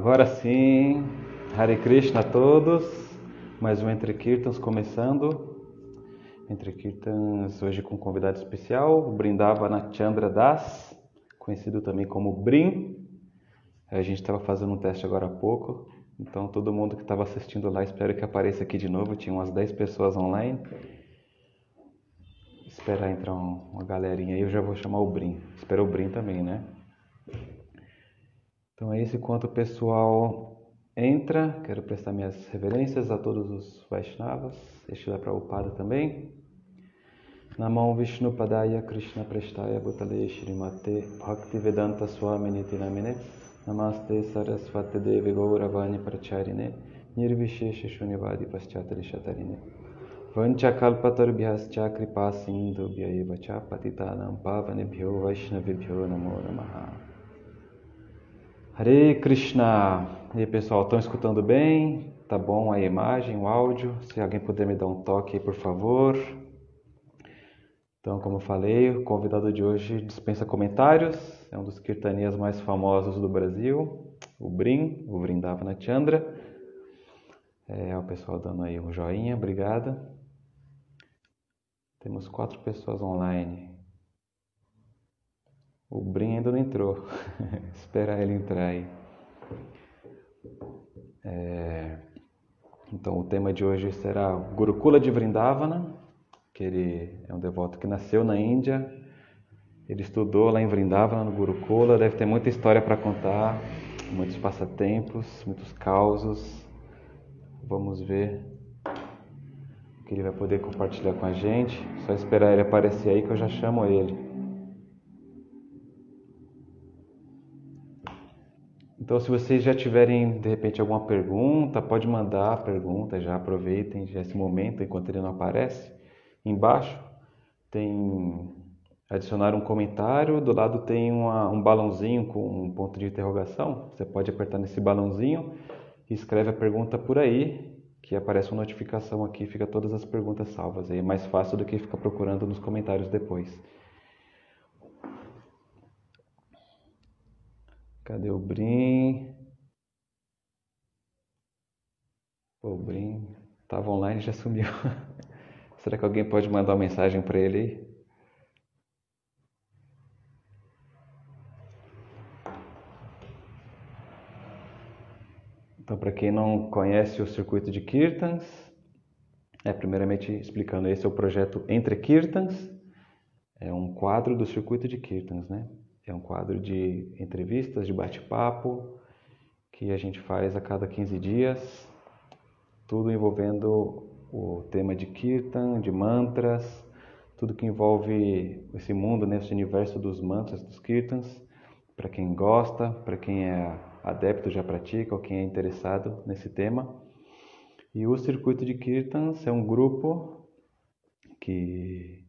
Agora sim, Hare Krishna a todos, mais um Entre Kirtans começando. Entre Kirtans hoje com um convidado especial, o Brindavana Chandra Das, conhecido também como Brim. A gente estava fazendo um teste agora há pouco, então todo mundo que estava assistindo lá, espero que apareça aqui de novo, tinha umas 10 pessoas online. Esperar entrar uma galerinha aí, eu já vou chamar o Brim. Espero o Brim também, né? Então é isso, enquanto o pessoal entra, quero prestar minhas reverências a todos os Vaishnavas, Estila Prabhupada também. Namam Vishnu Padaya Krishna Prestaya Bhutale Shrimate Bhaktivedanta Swamini Tinamine Namaste Sarasvati Devi Gauravani Pracharine Nirvishesha Shunivadi Paschatari Shatarine. Kalpatarubhyascha Kripa Sindhu Bhyayevacha Patitanam Pavanebhyo Vaishnavibhyo Namo Namaha Hare Krishna! E aí pessoal, estão escutando bem? Tá bom a imagem, o áudio? Se alguém puder me dar um toque aí, por favor. Então, como eu falei, o convidado de hoje dispensa comentários, é um dos kirtanias mais famosos do Brasil, o Brim, o Vrindavana Chandra. É o pessoal dando aí um joinha, obrigada. Temos quatro pessoas online. O Brim ainda não entrou. Esperar ele entrar aí. É... Então, o tema de hoje será Gurukula de Vrindavana, que ele é um devoto que nasceu na Índia. Ele estudou lá em Vrindavana, no Gurukula. Deve ter muita história para contar, muitos passatempos, muitos causos. Vamos ver o que ele vai poder compartilhar com a gente. Só esperar ele aparecer aí que eu já chamo ele. Então, se vocês já tiverem de repente alguma pergunta, pode mandar a pergunta, já aproveitem já esse momento enquanto ele não aparece. Embaixo tem adicionar um comentário, do lado tem uma, um balãozinho com um ponto de interrogação. Você pode apertar nesse balãozinho e escreve a pergunta por aí, que aparece uma notificação aqui, fica todas as perguntas salvas. Aí é mais fácil do que ficar procurando nos comentários depois. Cadê o Brim? o Brim estava online e já sumiu. Será que alguém pode mandar uma mensagem para ele aí? Então, para quem não conhece o circuito de Kirtans, é primeiramente explicando, esse é o projeto Entre Kirtans, é um quadro do circuito de Kirtans, né? É um quadro de entrevistas, de bate-papo, que a gente faz a cada 15 dias, tudo envolvendo o tema de Kirtan, de mantras, tudo que envolve esse mundo, né, esse universo dos mantras, dos Kirtans, para quem gosta, para quem é adepto, já pratica, ou quem é interessado nesse tema. E o Circuito de Kirtans é um grupo que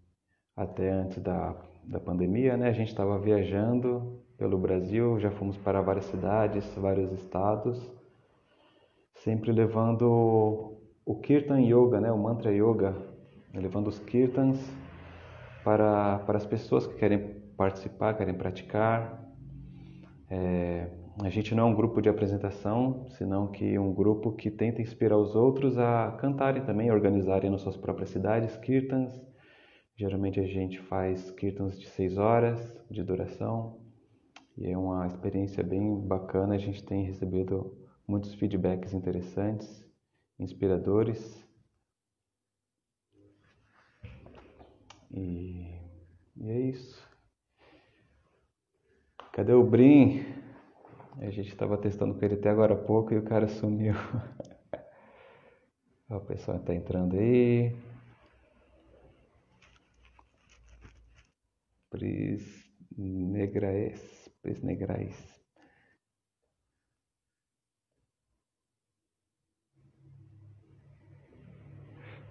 até antes da da pandemia, né? A gente estava viajando pelo Brasil, já fomos para várias cidades, vários estados, sempre levando o Kirtan Yoga, né? O Mantra Yoga, levando os Kirtans para, para as pessoas que querem participar, querem praticar. É, a gente não é um grupo de apresentação, senão que um grupo que tenta inspirar os outros a cantarem também, organizarem nas suas próprias cidades Kirtans Geralmente a gente faz kirtans de seis horas de duração e é uma experiência bem bacana. A gente tem recebido muitos feedbacks interessantes, inspiradores. E, e é isso. Cadê o Brim? A gente estava testando com ele até agora há pouco e o cara sumiu. o pessoal está entrando aí. Prisnegraes, Prisnegrais.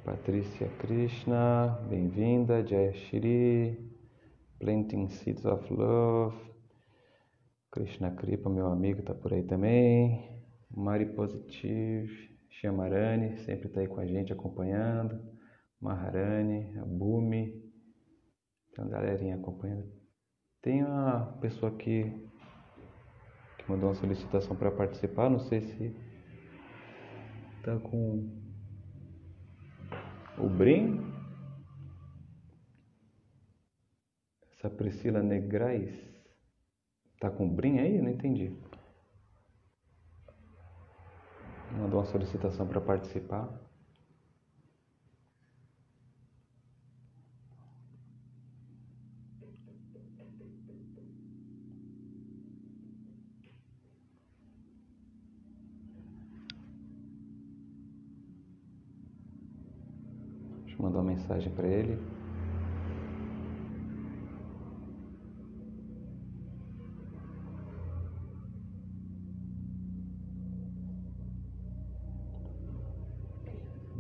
Patrícia Krishna, bem-vinda. Jai Shri, Planting Seeds of Love. Krishna Kripa, meu amigo, tá por aí também. Mari Positive, Chamarani, sempre tá aí com a gente acompanhando. Maharani, Abumi, tem uma galerinha acompanhando. Tem uma pessoa aqui que Mandou uma solicitação para participar, não sei se tá com o Brim. Essa Priscila Negrais tá com o Brim aí? Eu não entendi. Mandou uma solicitação para participar. mandar uma mensagem para ele.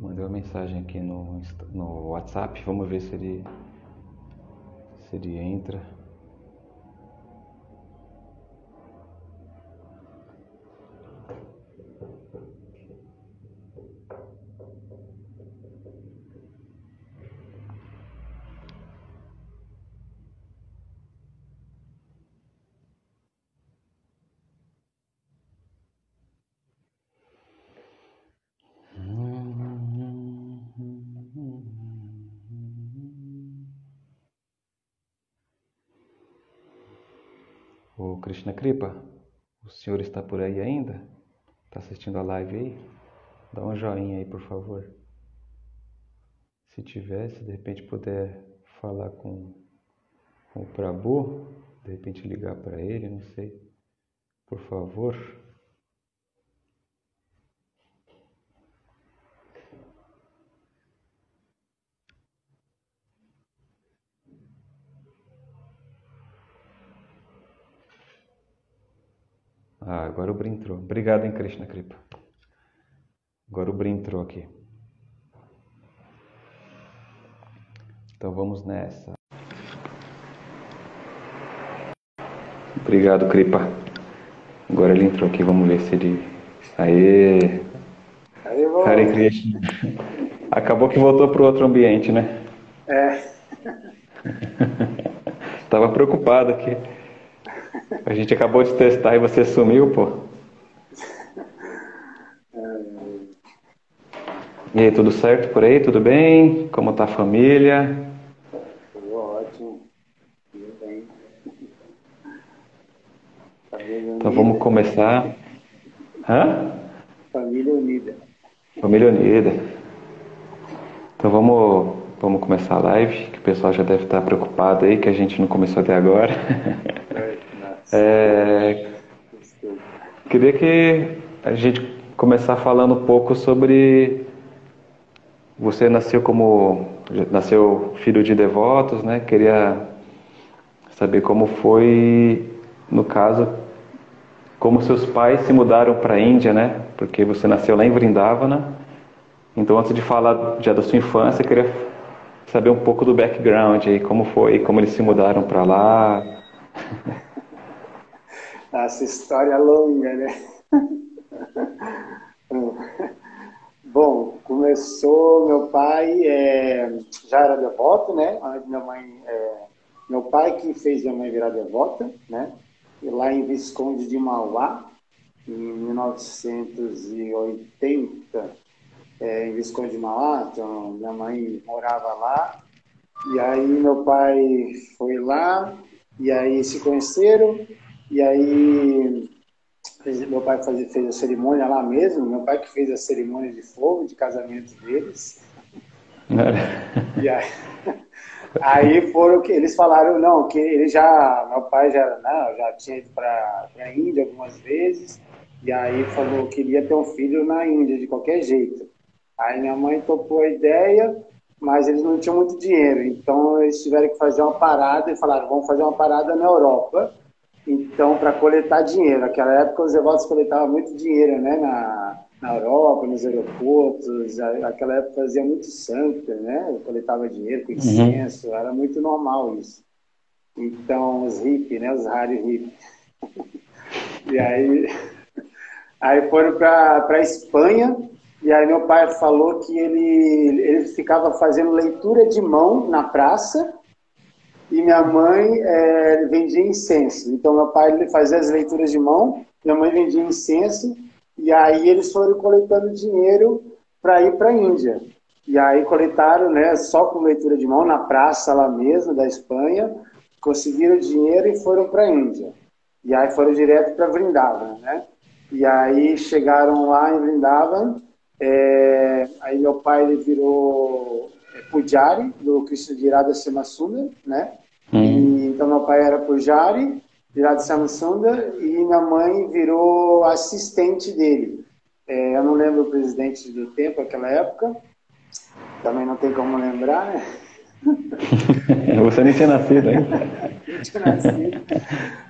Mandei uma mensagem aqui no, no WhatsApp, vamos ver se ele, se ele entra. Krishna Kripa, o senhor está por aí ainda? Está assistindo a live aí? Dá um joinha aí, por favor. Se tivesse, de repente puder falar com, com o Prabhu, de repente ligar para ele, não sei. Por favor. Ah, agora o Brin entrou. Obrigado, hein, Krishna Kripa. Agora o Brin entrou aqui. Então vamos nessa. Obrigado, Kripa. Agora ele entrou aqui, vamos ver se ele. Aê! Hare Krishna. Acabou que voltou para outro ambiente, né? É. Estava preocupado aqui. A gente acabou de testar e você sumiu, pô. E aí, tudo certo por aí? Tudo bem? Como tá a família? Tudo ótimo. Tudo bem. Então vamos começar. Hã? Família unida. Família unida. Então vamos, vamos começar a live, que o pessoal já deve estar preocupado aí, que a gente não começou até agora. É, queria que a gente começar falando um pouco sobre você nasceu como nasceu filho de devotos, né? Queria saber como foi no caso como seus pais se mudaram para a Índia, né? Porque você nasceu lá em Vrindavana. Então, antes de falar já da sua infância, queria saber um pouco do background aí, como foi, como eles se mudaram para lá. Essa história longa, né? Bom, começou, meu pai é, já era devoto, né? Minha mãe, é, meu pai que fez minha mãe virar devota, né? E lá em Visconde de Mauá, em 1980, é, em Visconde de Mauá, então minha mãe morava lá. E aí meu pai foi lá, e aí se conheceram, e aí, meu pai fez, fez a cerimônia lá mesmo, meu pai que fez a cerimônia de fogo, de casamento deles. É. E aí, aí foram que eles falaram, não, que ele já, meu pai já, não, já tinha ido para a Índia algumas vezes, e aí falou que queria ter um filho na Índia, de qualquer jeito. Aí minha mãe topou a ideia, mas eles não tinham muito dinheiro, então eles tiveram que fazer uma parada e falaram, vamos fazer uma parada na Europa, então, para coletar dinheiro, naquela época os devotos coletavam muito dinheiro, né, na, na Europa, nos aeroportos, naquela época fazia muito santo, né, coletava dinheiro com uhum. incenso, uhum. era muito normal isso. Então, os hippies, né, os rádios hippies. e aí, aí foram para a Espanha, e aí meu pai falou que ele, ele ficava fazendo leitura de mão na praça, e minha mãe é, vendia incenso. Então, meu pai fazia as leituras de mão minha mãe vendia incenso, e aí eles foram coletando dinheiro para ir para a Índia. E aí coletaram, né, só com leitura de mão, na praça lá mesmo, da Espanha, conseguiram dinheiro e foram para a Índia. E aí foram direto para Vrindavan, né? E aí chegaram lá em Vrindavan, é, aí meu pai ele virou Pujari, do Krishna de Irada Semasunda, né? Hum. E, então meu pai era Pujari, de Irada Semasunda, e minha mãe virou assistente dele. É, eu não lembro o presidente do tempo, naquela época, também não tem como lembrar, né? Você nem tinha nascido ainda. tinha nascido.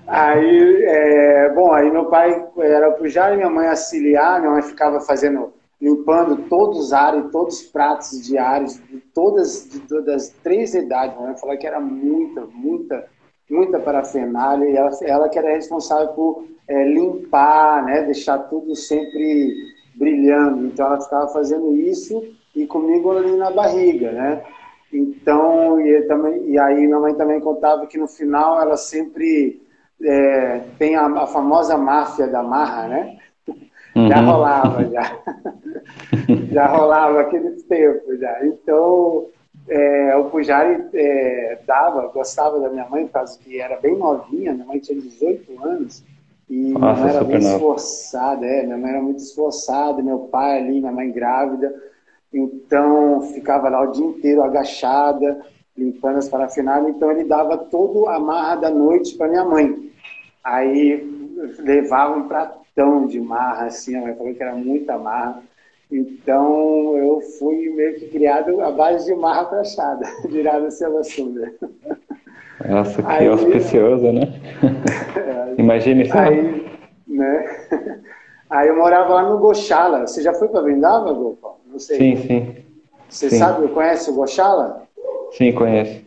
Aí, é, bom, aí meu pai era pujar e minha mãe auxiliar, minha mãe ficava fazendo, limpando todos os ares, todos os pratos diários, de todas, de todas as três idades. Minha mãe falou que era muita, muita, muita parafernália e ela, ela que era responsável por é, limpar, né, deixar tudo sempre brilhando. Então ela ficava fazendo isso e comigo ali na barriga, né? Então, e, também, e aí minha mãe também contava que no final ela sempre é, tem a, a, famosa máfia da marra, né? Uhum. Já rolava, já. já rolava aquele tempo, já. Então, é, o Pujari é, dava, gostava da minha mãe, por causa que era bem novinha, minha mãe tinha 18 anos, e Nossa, minha mãe era bem esforçada, é, minha mãe era muito esforçada, meu pai ali, minha mãe grávida, então ficava lá o dia inteiro agachada, limpando as parafernálias, então ele dava todo a marra da noite para minha mãe. Aí levava um de marra, assim, a mãe falou que era muita marra. Então eu fui meio que criado à base de marra prachada, virada Selva Sunda. Nossa, que aí, auspicioso, né? Imagine só. Aí, né? aí eu morava lá no Gochala. Você já foi para Vrindavan, Gopal? Não sei. Sim, sim. Você sim. sabe, conhece o Gochala? Sim, conheço.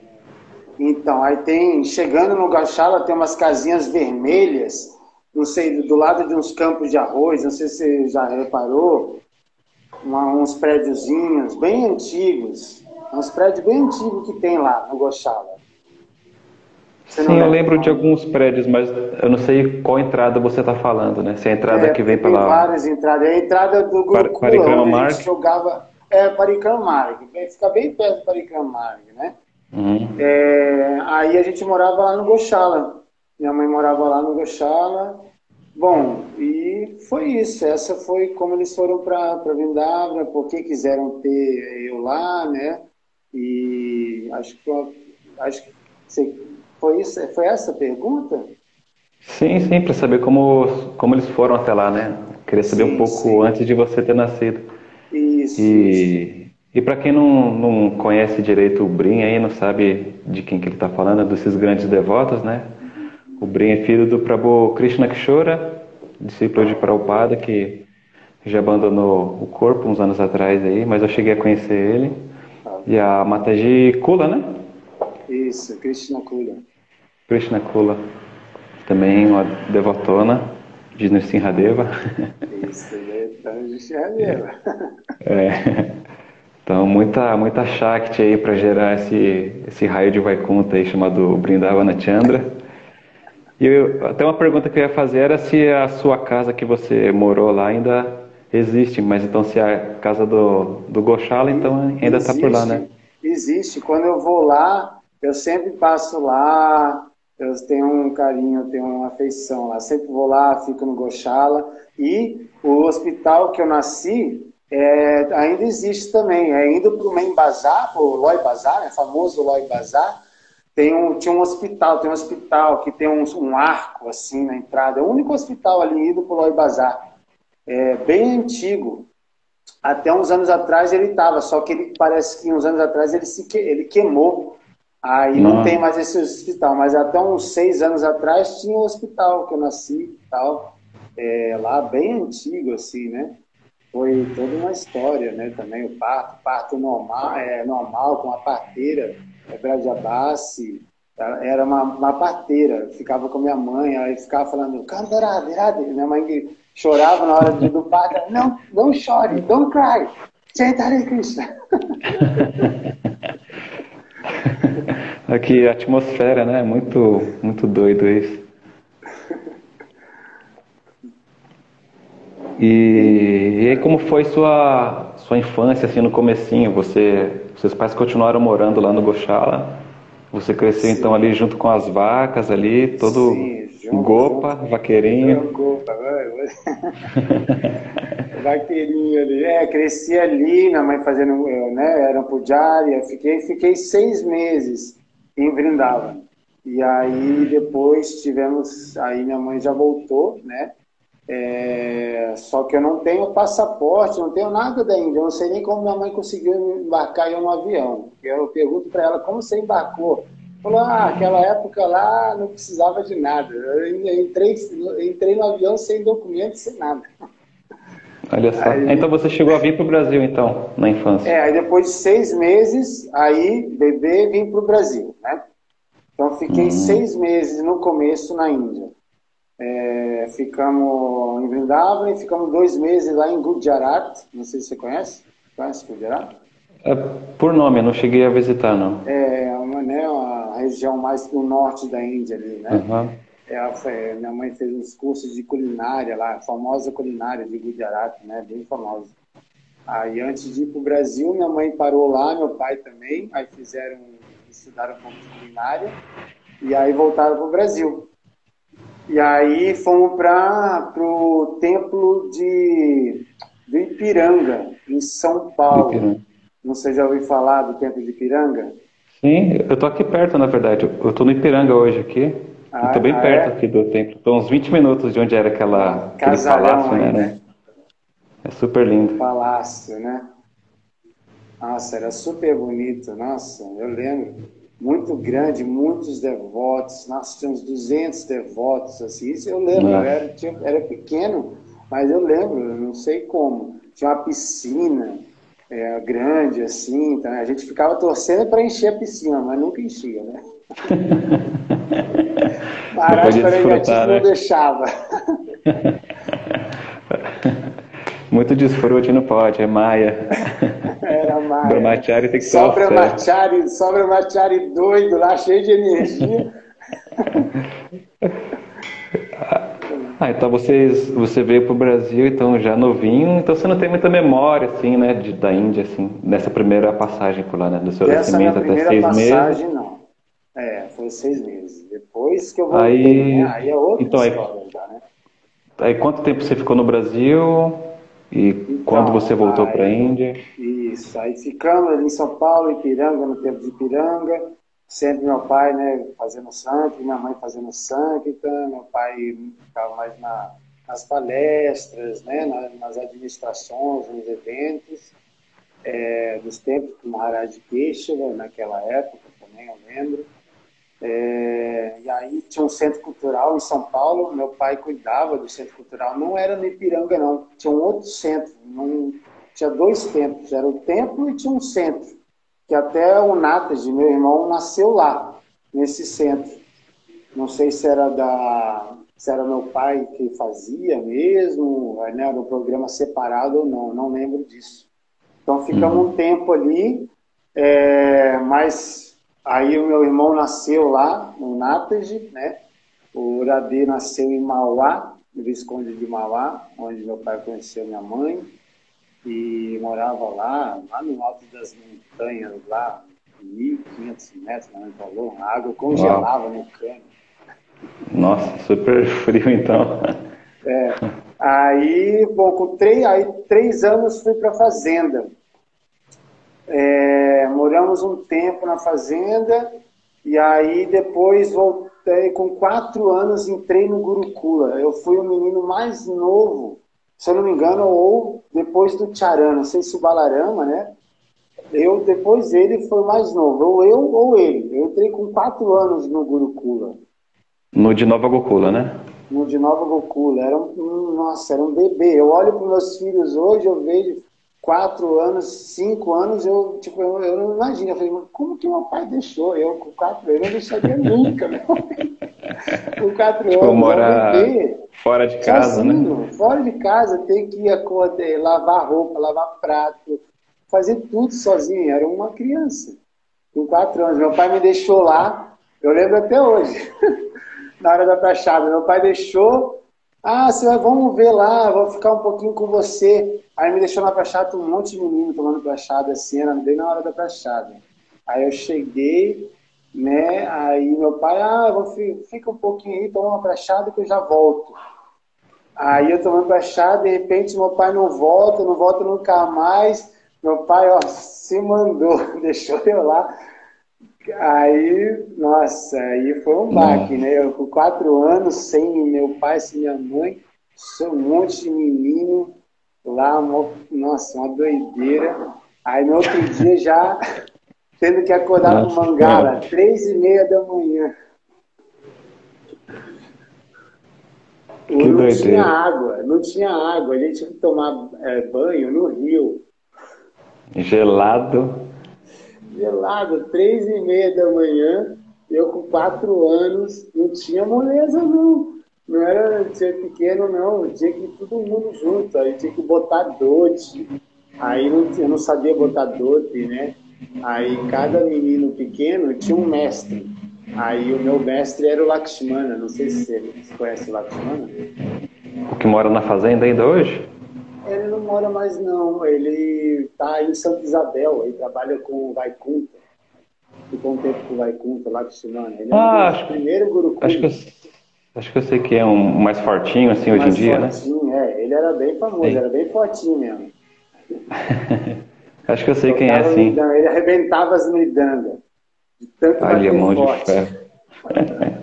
Então, aí tem, chegando no Gochala, tem umas casinhas vermelhas, não sei, do lado de uns campos de arroz, não sei se você já reparou, uma, uns prédiozinhos bem antigos, uns prédios bem antigos que tem lá no Gochala. Sim, eu lembro de alguns prédios, mas eu não sei qual entrada você está falando, né? Se é a entrada é, que vem pela... Tem várias entradas. É a entrada do grupo Par onde a gente jogava... É, Paricramarg. Fica bem perto do Paricramarg, né? Uhum. É, aí a gente morava lá no Gochala. Minha mãe morava lá no Gochala. Bom, e foi isso. Essa foi como eles foram para Vindavra, porque quiseram ter eu lá, né? E acho que, acho que foi, isso, foi essa a pergunta? Sim, sim, para saber como, como eles foram até lá, né? Queria saber sim, um pouco sim. antes de você ter nascido. Isso. E, e para quem não, não conhece direito o Brim aí, não sabe de quem que ele está falando, é desses grandes devotos, né? O Brim é filho do Prabhu Krishna Kishora, discípulo de Prabhupada, que já abandonou o corpo uns anos atrás aí, mas eu cheguei a conhecer ele. E a Mataji Kula, né? Isso, Krishna Kula. Krishna Kula, também uma devotona de Nrsimhadeva. Isso, ele é de Nrsimhadeva. É. Então, muita, muita Shakti aí para gerar esse, esse raio de Vaikuntha aí chamado Brindavana Chandra. E eu, até uma pergunta que eu ia fazer era se a sua casa que você morou lá ainda existe, mas então se a casa do, do Goshala, então ainda está por lá, né? Existe. Quando eu vou lá, eu sempre passo lá, eu tenho um carinho, tenho uma afeição lá. Sempre vou lá, fico no Gochala. E o hospital que eu nasci é, ainda existe também. É indo para o Main Bazar, o Loi Bazar, é famoso Loi Bazar. Tem um, tinha um hospital, tem um hospital que tem um, um arco assim na entrada. É o único hospital ali o Loi Bazar. É bem antigo. Até uns anos atrás ele estava, só que ele parece que uns anos atrás ele se ele queimou Aí não, não tem mais esse hospital, mas até uns seis anos atrás tinha um hospital que eu nasci e tal, é, lá bem antigo, assim, né? Foi toda uma história, né? Também o parto, parto normal, é, normal com a parteira, é Brajabassi, tá? era uma, uma parteira, ficava com minha mãe, aí ficava falando, cantará, virada, minha mãe que chorava na hora do parto, não, não chore, don't cry, Chaitanya Krishna. Aqui, a atmosfera, né? Muito, muito doido isso. E, e como foi sua sua infância assim no comecinho? Você seus pais continuaram morando lá no Gochala? Você cresceu Sim. então ali junto com as vacas ali, todo Sim, junto, gopa, vaqueirinho. Gopa, vaqueirinho ali. É, cresci ali, minha mãe fazendo, né, era pujária, fiquei, fiquei seis meses em Vrindavan. E aí depois tivemos, aí minha mãe já voltou, né? É, só que eu não tenho passaporte, não tenho nada da Índia. Eu não sei nem como minha mãe conseguiu embarcar em um avião. Eu pergunto para ela como você embarcou. Falou, ah, aquela época lá não precisava de nada. Eu entrei, entrei no avião sem documento, sem nada. Olha só. Aí, então você chegou a vir para o Brasil, então, na infância? É, aí depois de seis meses, aí, bebê, vim para o Brasil, né? Então fiquei hum. seis meses no começo na Índia. É, ficamos em Vrindavan e ficamos dois meses lá em Gujarat. Não sei se você conhece. Conhece Gujarat? É, por nome, eu não cheguei a visitar, não. É uma, né, uma região mais no norte da Índia ali, né? Uhum. É, minha mãe fez uns cursos de culinária lá, a famosa culinária de Gujarat, né? Bem famosa. Aí antes de ir para o Brasil, minha mãe parou lá, meu pai também. Aí fizeram, estudaram um pouco de culinária e aí voltaram para o Brasil. E aí fomos para o templo de, de Ipiranga, em São Paulo. Ipiranga. Não sei se já ouviu falar do templo de Ipiranga? Sim, eu estou aqui perto, na verdade. Eu estou no Ipiranga hoje aqui. Ah, estou bem ah, perto é? aqui do templo. Estou uns 20 minutos de onde era aquela, aquele palácio, né, né? É super lindo. Palácio, né? Nossa, era super bonito. Nossa, eu lembro muito grande, muitos devotos, nós tínhamos 200 devotos, assim, isso eu lembro, eu era, tinha, era pequeno, mas eu lembro, eu não sei como, tinha uma piscina é, grande, assim, então a gente ficava torcendo para encher a piscina, mas nunca enchia, né? Maharaj Parangati não deixava. Muito desfrute não pode, é Maia. Era Maia. Brahmachari tem que ser Só só doido lá, cheio de energia. Ah, então vocês, você veio para o Brasil, então já novinho, então você não tem muita memória, assim, né, de, da Índia, assim, nessa primeira passagem por lá, né, do seu nascimento até seis passagem, meses. não. É, foi seis meses. Depois que eu voltei, aí, né, aí é outra então, história aí, já, né. Aí quanto tempo você ficou no Brasil? E então, quando você voltou para a Índia? Isso, aí ficamos ali em São Paulo, Ipiranga, no tempo de Ipiranga, sempre meu pai né, fazendo sangue, minha mãe fazendo Sankirtan, meu pai ficava mais na, nas palestras, né, nas administrações, nos eventos, é, dos tempos do Maharaj Keshava, naquela época também, eu lembro. É, e aí tinha um centro cultural em São Paulo, meu pai cuidava do centro cultural, não era no Ipiranga não, tinha um outro centro, não, tinha dois templos, era o templo e tinha um centro, que até o Natas, meu irmão, nasceu lá, nesse centro. Não sei se era da se era meu pai que fazia mesmo, né, era um programa separado ou não, não lembro disso. Então ficamos uhum. um tempo ali, é, mas Aí o meu irmão nasceu lá, no Nátage, né? O Uradê nasceu em Mauá, no Visconde de Mauá, onde meu pai conheceu minha mãe. E morava lá, lá no alto das montanhas, lá, 1.500 metros, mãe falou, a água congelava Uau. no cano. Nossa, super frio então. É. Aí, bom, com três, aí, três anos fui para fazenda. É, moramos um tempo na fazenda e aí depois voltei com quatro anos entrei no Gurukula. Eu fui o menino mais novo, se eu não me engano, ou depois do não sei se o Balarama, né? Eu depois dele foi mais novo, ou eu ou ele. Eu entrei com quatro anos no Gurukula. No de Nova Gokula, né? No de Nova Gokula. Era um, nossa, era um bebê. Eu olho para meus filhos hoje, eu vejo quatro anos, cinco anos, eu, tipo, eu, eu não imagino. Eu falei, como que meu pai deixou? Eu, com quatro anos, eu não deixaria nunca, meu. com quatro tipo, anos, morar fora de casa, né? sozinho, né? Fora de casa, ter que ir acordar, lavar roupa, lavar prato, fazer tudo sozinho. Era uma criança. Com quatro anos. Meu pai me deixou lá, eu lembro até hoje, na hora da taxada. Meu pai deixou Ah, você vai, vamos ver lá, vou ficar um pouquinho com você. Aí me deixou na prachada um monte de menino tomando prachada assim, era bem na hora da prachada. Aí eu cheguei, né? Aí meu pai, ah, vou, fica um pouquinho aí, toma uma prachada que eu já volto. Aí eu tomando prachada, de repente meu pai não volta, não volta nunca mais. Meu pai, ó, se mandou, deixou eu lá. Aí, nossa, aí foi um baque, né? Eu com quatro anos, sem meu pai, sem minha mãe, um monte de menino lá, uma, nossa, uma doideira. Aí no outro dia já tendo que acordar no Mangala, três e meia da manhã. Que não doideira. tinha água, não tinha água, a gente tinha que tomar é, banho no rio. Gelado. Gelado, três e meia da manhã, eu com quatro anos, não tinha moleza não. Não era ser pequeno não, tinha que ir todo mundo junto, aí tinha que botar dote. Aí não, eu não sabia botar dote, né? Aí cada menino pequeno tinha um mestre. Aí o meu mestre era o Lakshmana, não sei se você conhece o Lakshmana. O que mora na fazenda ainda hoje? Ele não mora mais não, ele está em Santa Isabel, ele trabalha com o Vaikunta. Ficou um tempo com o Vaikunta, Lakshmana. Ele é ah, acho, primeiro Guru acho que, eu, acho que eu sei que é um mais fortinho assim hoje em dia, né? fortinho, né? é. Ele era bem famoso, era bem fortinho mesmo. acho que eu sei quem é, sim. Ele arrebentava as midangas. De tanto Ali é mão de ferro.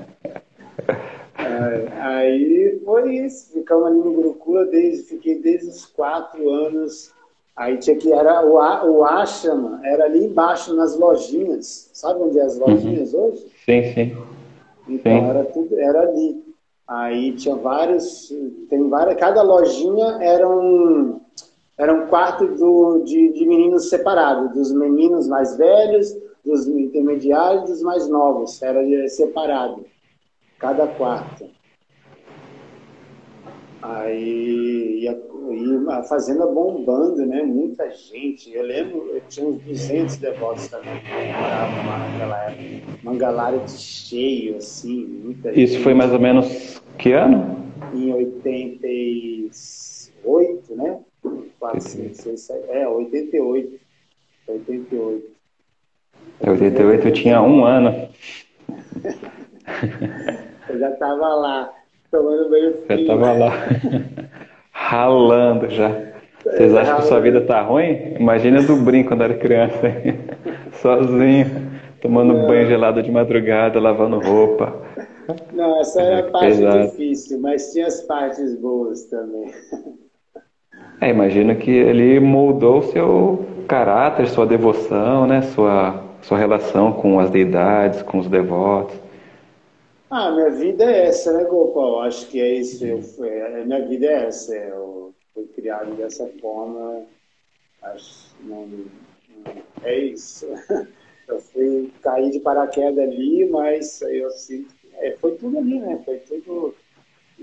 aí foi isso, ficamos ali no Gurukula, desde, fiquei desde os quatro anos. Aí tinha que era o, o ashram era ali embaixo nas lojinhas. Sabe onde é as lojinhas uhum. hoje? Sim, sim. Então sim. era tudo era ali. Aí tinha vários, tem várias, cada lojinha era um era um quarto do, de, de meninos separados, dos meninos mais velhos, dos intermediários e dos mais novos, era separado, cada quarto. Aí ia a fazenda bombando, né? Muita gente. Eu lembro, eu tinha uns 200 devotos também que moravam lá naquela época. Mangalária de cheio, assim, muita Isso gente. foi mais ou menos que ano? Em 88, né? 4, 5, 6, 7, é, 88. 88. Em 88 eu tinha um ano. eu já estava lá, tomando banho frio. Já estava lá, ralando já. Vocês acham que sua vida tá ruim? Imagina do brinco quando era criança, sozinho, tomando Não. banho gelado de madrugada, lavando roupa. Não, essa era a parte Pesado. difícil, mas tinha as partes boas também. É, imagino que ele moldou o seu caráter, sua devoção, né? Sua sua relação com as deidades, com os devotos? Ah, minha vida é essa, né, Gopal? Acho que é isso. Eu, é, minha vida é essa. Eu fui criado dessa forma. Acho, não, é isso. Eu fui cair de paraquedas ali, mas eu sinto. É, foi tudo ali, né? Foi tudo,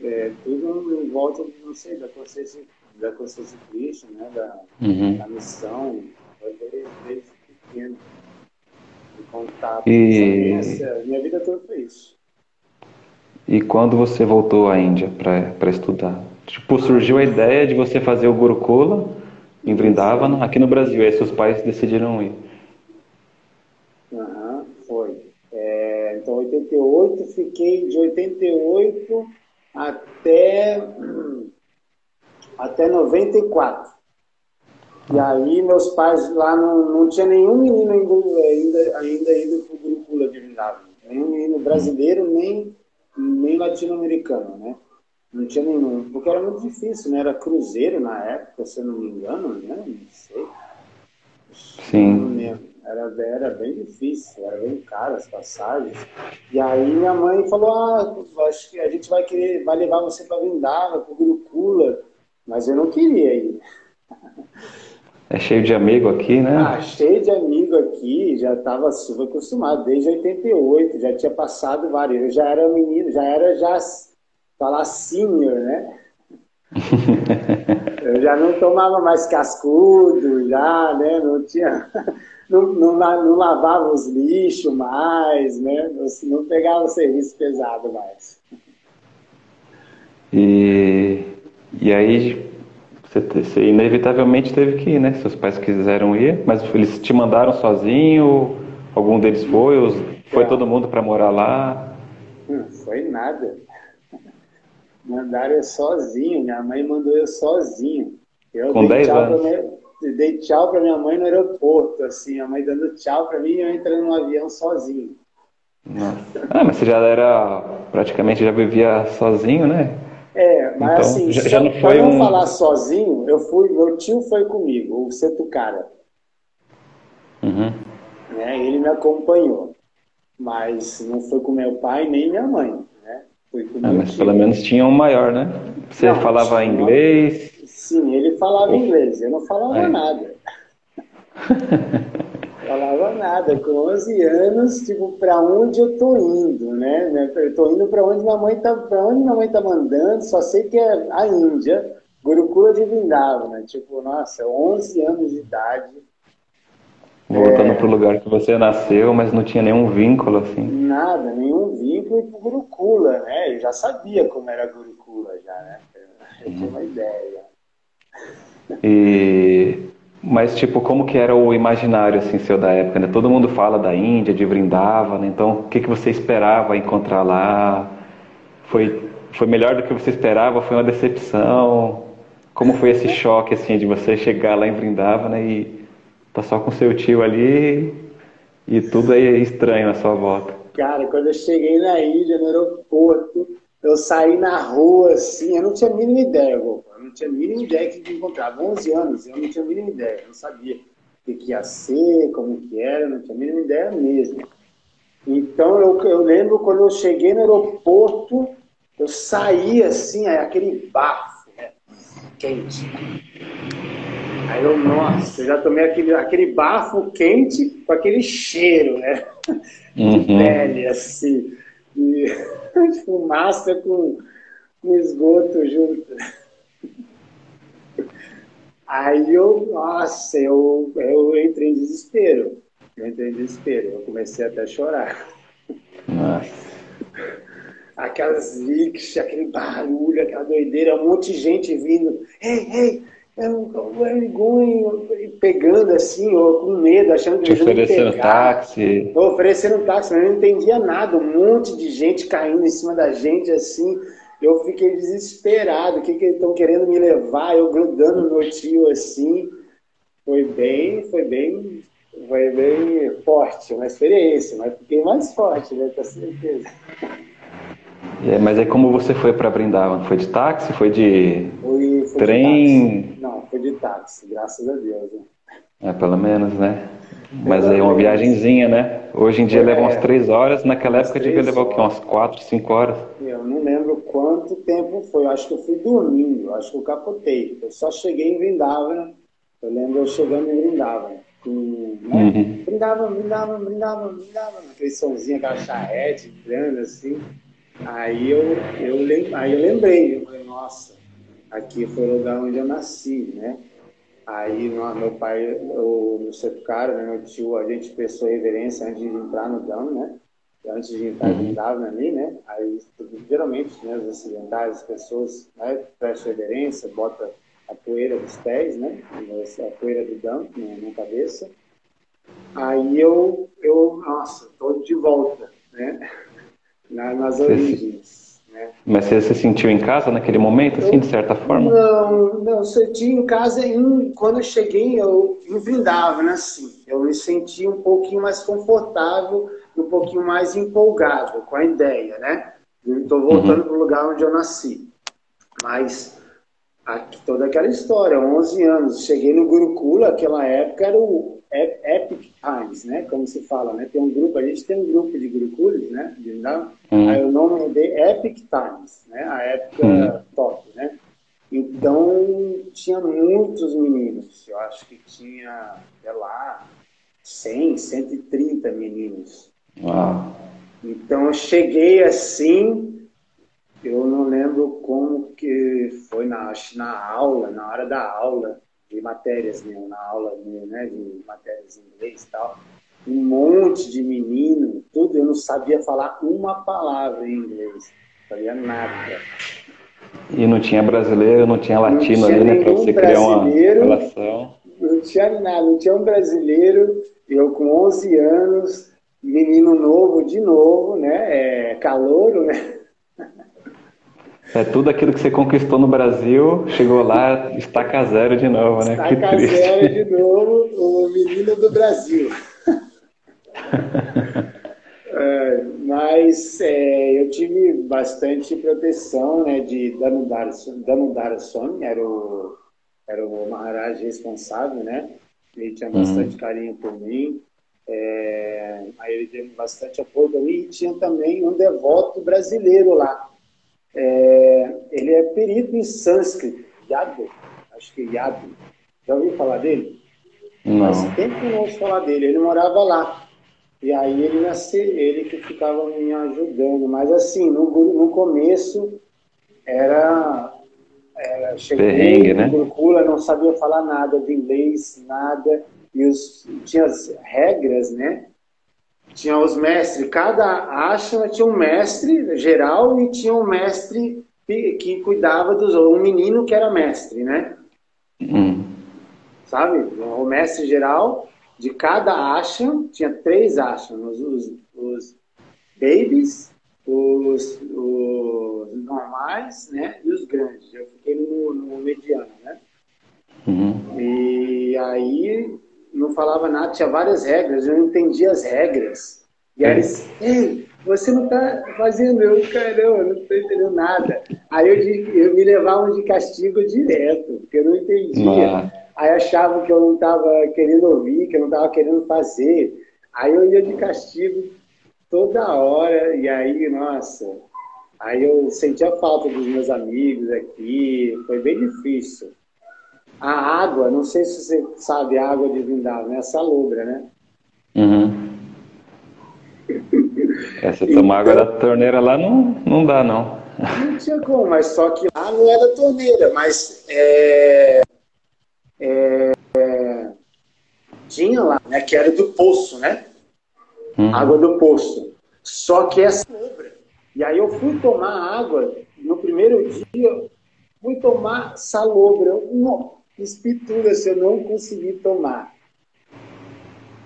é, tudo em volta, não sei, da consciência, da consciência de Cristo, né? Da, uhum. da missão. Foi desde, desde pequeno contato. E... minha vida toda foi isso. E quando você voltou à Índia para estudar? Tipo, surgiu a ideia de você fazer o Gurukula em Vrindavan, aqui no Brasil, aí seus pais decidiram ir. Aham, foi. É, então, 88, fiquei de 88 até, até 94. E aí meus pais lá não, não tinha nenhum menino ainda, ainda, ido para o Gurukula de Vrindavan. Nenhum menino brasileiro, nem, nem latino-americano, né? Não tinha nenhum. Porque era muito difícil, né? Era cruzeiro na época, se eu não me engano, né? Não sei. Sim. Era, era bem difícil, era bem caro as passagens. E aí minha mãe falou, ah, acho que a gente vai querer, vai levar você para Vrindavan, para o Gurukula. Mas eu não queria ir. É cheio de amigo aqui, né? Ah, cheio de amigo aqui, já estava super acostumado, desde 88, já tinha passado vários. Eu já era menino, já era já falar senior, né? eu já não tomava mais cascudo, já, né? Não tinha. Não, não, não lavava os lixos mais, né? Não, não pegava o serviço pesado mais. E, e aí você, você, inevitavelmente teve que ir, né? Seus pais quiseram ir, mas eles te mandaram sozinho? Algum deles foi? Os, foi todo mundo para morar lá? Não foi nada. Mandaram eu sozinho, minha mãe mandou eu sozinho. Eu Com 10 anos? Minha, dei tchau para minha mãe no aeroporto, assim, a mãe dando tchau para mim e eu entrando no avião sozinho. Nossa. Ah, mas você já era, praticamente já vivia sozinho, né? É, mas então, assim, já, já não foi um... falar sozinho, eu fui, meu tio foi comigo, o Setucara. Uhum. Né, ele me acompanhou, mas não foi com meu pai nem minha mãe, né? Foi com ah, mas tio. pelo menos tinha um maior, né? Você não, falava inglês? Sim, ele falava inglês, eu não falava é. nada. falava nada. Com 11 anos, tipo, para onde eu tô indo, né? Eu tô indo para onde minha mãe tá, para onde minha mãe tá mandando, só sei que é a Índia, Gurukula de Vrindavan, né? Tipo, nossa, 11 anos de idade. Voltando é... pro lugar que você nasceu, mas não tinha nenhum vínculo, assim. Nada, nenhum vínculo pro Gurukula, né? Eu já sabia como era Gurukula, já, né? Eu tinha uma ideia. E mas, tipo, como que era o imaginário, assim, seu da época, né? Todo mundo fala da Índia, de Vrindavan, né? Então, o que, que você esperava encontrar lá? Foi, foi melhor do que você esperava? Foi uma decepção? Como foi esse choque, assim, de você chegar lá em Vrindavan, né? E tá só com seu tio ali e tudo é estranho à sua volta. Cara, quando eu cheguei na Índia, no aeroporto, eu saí na rua, assim, eu não tinha a mínima ideia, vô não tinha a mínima ideia que encontrava. 11 anos, eu não tinha a mínima ideia, eu não sabia o que, ia ser, como que era, não tinha a mínima ideia mesmo. Então, eu, eu lembro quando eu cheguei no aeroporto, eu saí assim, aquele bafo, né, quente. Aí eu, nossa, eu já tomei aquele, aquele bafo quente com aquele cheiro, né? De uhum. pele, assim. E fumaça com, com esgoto junto. Aí eu, nossa, eu, eu entrei em desespero. Eu entrei em desespero. Eu comecei até a chorar. Nossa. Aquelas rixas, aquele barulho, aquela doideira, um monte de gente vindo. Ei, ei, é um é pegando assim, ou com medo, achando que Te oferecendo táxi. Oferecendo táxi, mas eu não entendia nada. Um monte de gente caindo em cima da gente, assim eu fiquei desesperado, o que, que eles estão querendo me levar, eu grudando no meu tio assim, foi bem, foi bem, foi bem forte, uma experiência, mas fiquei mais forte, né, com certeza. É, mas aí como você foi para Brindavan? Foi de táxi? Foi de foi, foi trem? De Não, foi de táxi, graças a Deus. Né? É, pelo menos, né? Mas aí é uma viagenzinha, né? Hoje em dia é, leva umas três horas, naquela época devia levar o quê? Umas quatro, cinco horas? Eu não lembro quanto tempo foi, eu acho que eu fui dormindo, acho que eu capotei. Eu só cheguei em Vrindavan, eu lembro eu chegando em Vrindavan. Com, né? uhum. Brindavam, brindavam, brindavam, brindavam, aquele somzinho, aquela charrete grande assim. Aí eu, eu, aí eu lembrei, eu falei, nossa, aqui foi o lugar onde eu nasci, né? Aí meu pai, o seu cara, né, meu tio, a gente prestou reverência antes de entrar no dano, né? Antes de entrar uhum. no ali, né? Aí geralmente né, os ocidentais, as pessoas né, prestam reverência, bota a poeira dos pés, né? A poeira do dano na, na cabeça. Aí eu, eu, nossa, tô de volta, né? Na, nas origens. Mas você se sentiu em casa naquele momento, assim, de certa forma? Não, não, eu senti em casa em, quando eu cheguei, eu me brindava, né, assim. Eu me senti um pouquinho mais confortável, um pouquinho mais empolgado com a ideia, né? Estou voltando uhum. para o lugar onde eu nasci. Mas aqui, toda aquela história, 11 anos, cheguei no Gurukula, aquela época era o Epic Times, né? Como se fala, né? Tem um grupo, a gente tem um grupo de Gurukulis, né? De, uhum. Aí o nome é de Epic Times, né? A época uhum. top, né? Então, tinha muitos meninos. Eu acho que tinha, sei lá, 100, 130 meninos. Uau. Então, eu cheguei assim, eu não lembro como que foi na, na aula, na hora da aula de matérias né, na aula né, de matérias em inglês e tal. Um monte de menino, tudo, eu não sabia falar uma palavra em inglês, não sabia nada. E não tinha brasileiro, não tinha latino não tinha ali, né? Pra você criar uma relação. Não tinha nada, não tinha um brasileiro. Eu com 11 anos, menino novo de novo, né? É, calouro, né? É tudo aquilo que você conquistou no Brasil, chegou lá, estaca zero de novo, né? Estaca que triste. zero de novo, o menino do Brasil. é, mas é, eu tive bastante proteção né, de Danudarson, era o, era o Maharaj responsável, né? Ele tinha uhum. bastante uhum. carinho por mim. É, aí ele teve bastante apoio para mim e tinha também um devoto brasileiro lá é, ele é perito em sânscrito, Yadu, acho que Yadu. Já ouviu falar dele? Não. Faz tempo que não ouço falar dele. Ele morava lá. E aí ele nasceu, ele que ficava me ajudando. Mas assim, no, no começo era. era cheguei Perrengue, né? Curcula, não sabia falar nada de inglês, nada. E os, tinha as regras, né? Tinha os mestres, cada ashram tinha um mestre geral e tinha um mestre que, que cuidava dos um menino que era mestre, né? Hum. Sabe? O mestre geral de cada ashram tinha três ashrams, os, os babies, os, os, normais, né? E os grandes. Eu fiquei no, no mediano, né? Uhum. E aí não falava nada, tinha várias regras, eu não entendia as regras. E aí eles, ei, você não está fazendo, eu, caramba, não estou entendendo nada. Aí eu, eu me levavam de castigo direto, porque eu não entendia. Ah. Aí achavam que eu não estava querendo ouvir, que eu não estava querendo fazer. Aí eu ia de castigo toda hora, e aí, nossa, aí eu sentia falta dos meus amigos aqui, foi bem difícil. A água, não sei se você sabe a água de Vindal, né? A salobra, né? Uhum. É, você então, tomar água da torneira lá não, não dá, não. Não tinha como, mas só que lá não era torneira, mas é, é, tinha lá, né? Que era do poço, né? Uhum. Água do poço. Só que é salobra. E aí eu fui tomar água no primeiro dia, fui tomar salobra. Eu, espitura se eu não consegui tomar.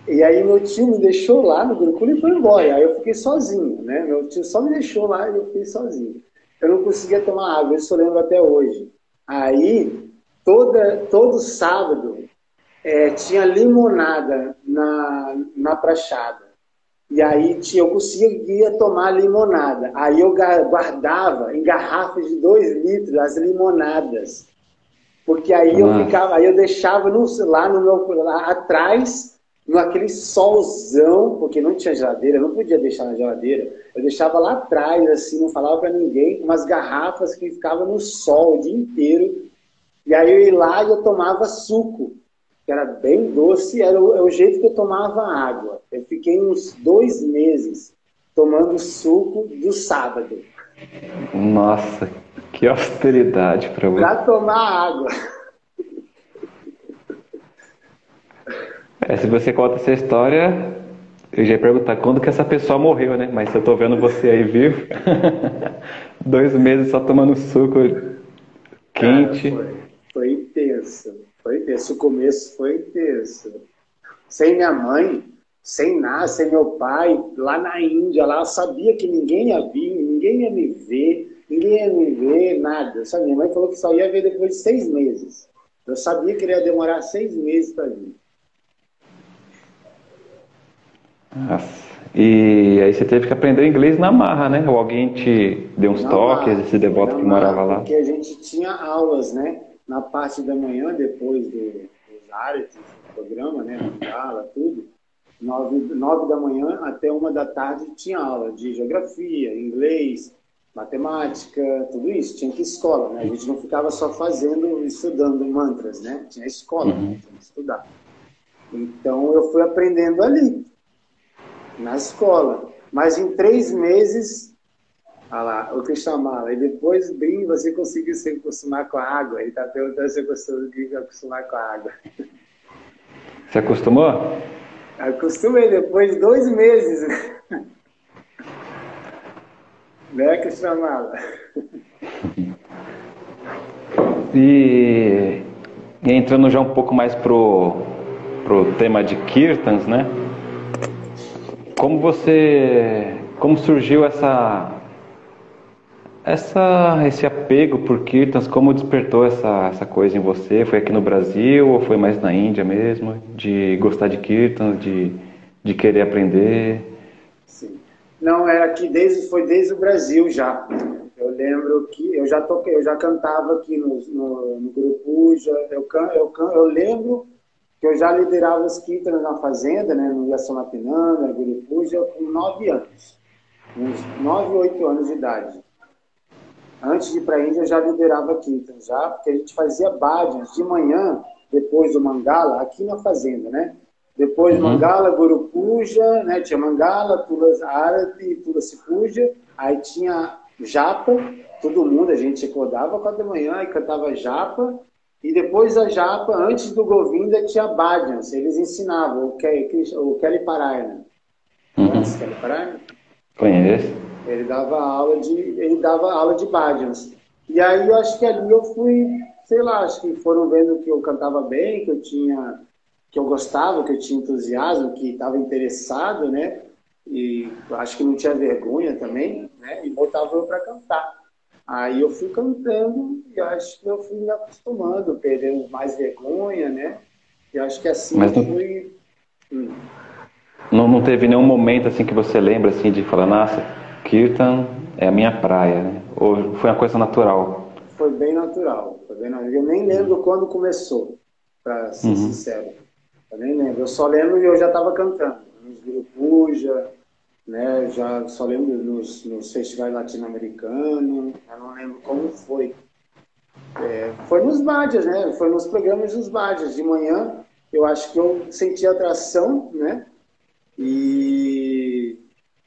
E aí meu tio me deixou lá no Gurucula e foi embora. Aí eu fiquei sozinho, né? Meu tio só me deixou lá e eu fiquei sozinho. Eu não conseguia tomar água, isso eu lembro até hoje. Aí, toda, todo sábado, é, tinha limonada na, na prachada. E aí tinha, eu conseguia tomar limonada. Aí eu guardava em garrafas de dois litros as limonadas. Porque aí eu ficava, aí eu deixava no, lá no meu lá atrás, naquele solzão, porque não tinha geladeira, eu não podia deixar na geladeira. Eu deixava lá atrás, assim, não falava para ninguém, umas garrafas que ficavam no sol o dia inteiro. E aí eu ia lá e eu tomava suco, que era bem doce, era o, é o jeito que eu tomava água. Eu fiquei uns dois meses tomando suco do sábado. Nossa, que austeridade para você. Para tomar água. É, se você conta essa história, eu já ia perguntar quando que essa pessoa morreu, né? Mas eu tô vendo você aí vivo, dois meses só tomando suco quente. Cara, foi, foi intenso, foi intenso. O começo foi intenso. Sem minha mãe, sem nada, sem meu pai, lá na Índia, lá eu sabia que ninguém ia vir, ninguém ia me ver ninguém ia me ver, nada. Só minha mãe falou que só ia ver depois de seis meses. Eu sabia que ele ia demorar seis meses para vir. Nossa. E aí você teve que aprender inglês na marra, né? Ou alguém te deu uns na toques, marra, esse devoto que morava lá? Porque a gente tinha aulas, né? Na parte da manhã, depois do, dos áreas, do programa, né? Tudo. Nove, nove da manhã até uma da tarde tinha aula de geografia, inglês, matemática, tudo isso. Tinha que ir escola, né? A gente não ficava só fazendo, estudando mantras, né? Tinha escola, uhum. tinha que estudar. Então eu fui aprendendo ali, na escola. Mas em três meses, olha lá, o que chamava, e depois, bem, você conseguiu se acostumar com a água. Ele está perguntando se eu consegui se acostumar com a água. Você acostumou? Acostumei, depois de dois meses. Né, Cristina Mala? e, e entrando já um pouco mais pro, pro tema de Kirtans, né? Como você, como surgiu essa essa, esse apego por Kirtans, como despertou essa, essa coisa em você? Foi aqui no Brasil ou foi mais na Índia mesmo? De gostar de Kirtans, de, de querer aprender? Sim. Não, era aqui desde, foi desde o Brasil já. Eu lembro que eu já toquei, eu já cantava aqui no, no, no grupo, já, eu, eu, eu, eu lembro que eu já liderava os Kirtans na fazenda, né, no Yassamapinanda, no Gurupuja, com nove anos. Uns nove, oito anos de idade antes de ir para a Índia, eu já liderava Kirtan, já, porque a gente fazia bhajans de manhã, depois do Mangala, aqui na fazenda, né? Depois uhum. Mangala, Guru Puja, né? Tinha Mangala, Tulas Arati, Tulasi Puja, aí tinha Japa, todo mundo, a gente acordava quatro da manhã e cantava Japa, e depois da Japa, antes do Govinda, tinha Bhajans, eles ensinavam o Kelly, o Kelly Parayana. Uhum. Conhece Kelly Parayana? Conheço. Ele dava aula de, ele dava aula de bhajans. E aí eu acho que ali eu fui, sei lá, acho que foram vendo que eu cantava bem, que eu tinha, que eu gostava, que eu tinha entusiasmo, que estava interessado, né? E acho que não tinha vergonha também, né? E botavam eu para cantar. Aí eu fui cantando e acho que eu fui me acostumando, perdendo mais vergonha, né? E acho que assim Mas não, fui. Hum. Não, não teve nenhum momento assim que você lembra assim de falar, nossa, Kirtan é a minha praia, né? Ou foi uma coisa natural? Foi bem natural. Foi bem natural. Eu nem lembro quando começou, para ser uhum. sincero. Eu nem lembro. Eu só lembro e eu já estava cantando. Nos Gurupuja, né? Já só lembro nos, nos festivais latino-americanos. Eu não lembro como foi. É, foi nos badias, né? Foi nos programas dos badias. De manhã, eu acho que eu senti atração, né? E